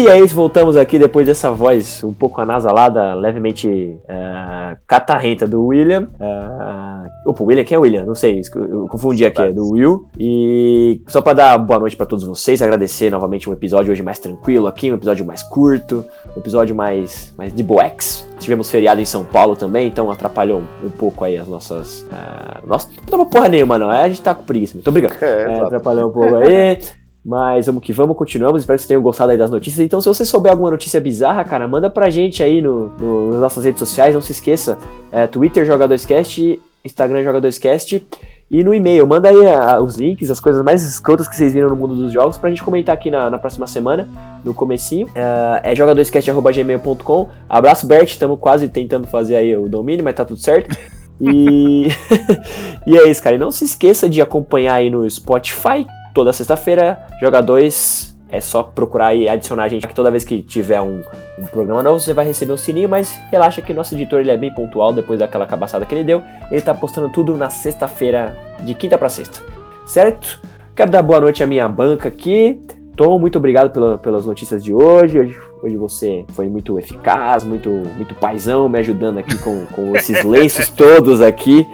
E é isso, voltamos aqui depois dessa voz um pouco anasalada, levemente eh, catarrenta do William. Uh, opa, o William, quem é o William? Não sei, eu confundi aqui, é do Will. E só pra dar boa noite pra todos vocês, agradecer novamente um episódio hoje mais tranquilo aqui, um episódio mais curto, um episódio mais, mais de boex. Tivemos feriado em São Paulo também, então atrapalhou um, um pouco aí as nossas. Uh, nossa, não tava porra nenhuma, não. A gente tá com preguiça. Muito obrigado. É, É, atrapalhou um pouco aí. Mas vamos que vamos, continuamos. Espero que vocês tenham gostado aí das notícias. Então, se você souber alguma notícia bizarra, cara, manda pra gente aí no, no- nas nossas redes sociais. Não se esqueça: é, Twitter Joga2Cast, Instagram Joga2Cast. E no e-mail, manda aí a, os links, as coisas mais escrotas que vocês viram no mundo dos jogos pra gente comentar aqui na, na próxima semana, no comecinho. Uh, é jogadorcast.gmail.com. Abraço, Bert, estamos quase tentando fazer aí o domínio, mas tá tudo certo. E, e é isso, cara. E não se esqueça de acompanhar aí no Spotify, toda sexta-feira, Joga 2 é só procurar e adicionar a gente aqui toda vez que tiver um, um, programa novo, você vai receber um sininho, mas relaxa que nosso editor ele é bem pontual depois daquela cabaçada que ele deu. Ele tá postando tudo na sexta-feira, de quinta para sexta. Certo? Quero dar boa noite à minha banca aqui. Tom, muito obrigado pela, pelas notícias de hoje. hoje. Hoje você foi muito eficaz, muito, muito paizão, me ajudando aqui com, com esses lenços todos aqui.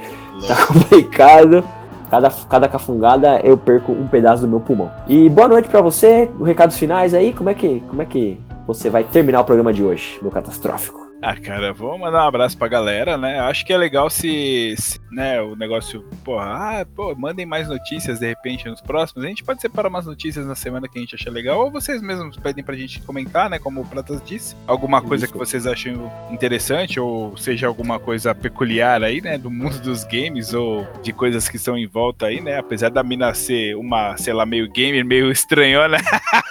Tá complicado. Cada, cada cafungada eu perco um pedaço do meu pulmão. E boa noite para você. Recados finais aí, como é que como é que você vai terminar o programa de hoje, meu catastrófico? Ah, cara, vou mandar um abraço pra galera, né? Acho que é legal se, se né, o negócio, porra, ah, pô, mandem mais notícias de repente nos próximos. A gente pode separar umas notícias na semana que a gente achar legal, ou vocês mesmos pedem pra gente comentar, né? Como o Pratas disse, alguma coisa Isso. que vocês acham interessante, ou seja, alguma coisa peculiar aí, né? Do mundo dos games, ou de coisas que estão em volta aí, né? Apesar da mina ser uma, sei lá, meio gamer, meio estranhona.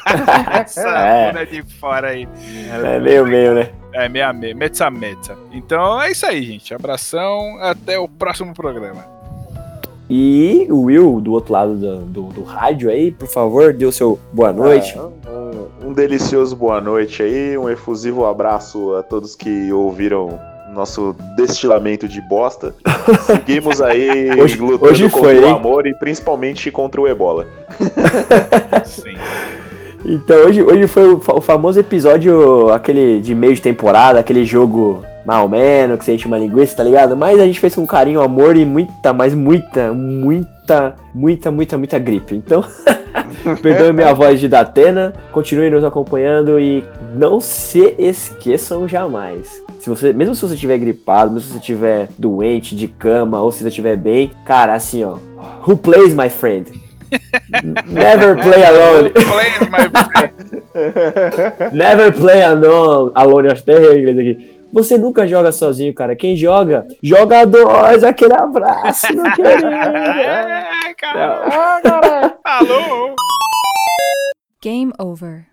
Essa é. de fora aí. É meio, meio, né? É, meia meia, metza metza. Então é isso aí, gente. Abração, até o próximo programa. E o Will, do outro lado do, do, do rádio aí, por favor, dê o seu boa noite. um, um, delicioso boa noite aí, um efusivo abraço a todos que ouviram nosso destilamento de bosta. Seguimos aí hoje, lutando hoje contra foi, o amor e principalmente contra o ebola. Sim. Então hoje, hoje foi o, o, famoso episódio, aquele de meio de temporada, aquele jogo mal menos, que você enche uma linguiça, tá ligado? Mas a gente fez com carinho, amor e muita, mas muita, muita, muita, muita, muita gripe. Então, perdoe minha voz de Datena, continue nos acompanhando e não se esqueçam jamais. Se você, mesmo se você estiver gripado, mesmo se você estiver doente, de cama, ou se você estiver bem, cara, assim, ó. Who plays, my friend? Never play alone. Never play alone. Alone, acho até inglês aqui. Você nunca joga sozinho, cara. Quem joga, joga dois. Aquele abraço, meu querido. É, cara. Cara. Alô. Game over.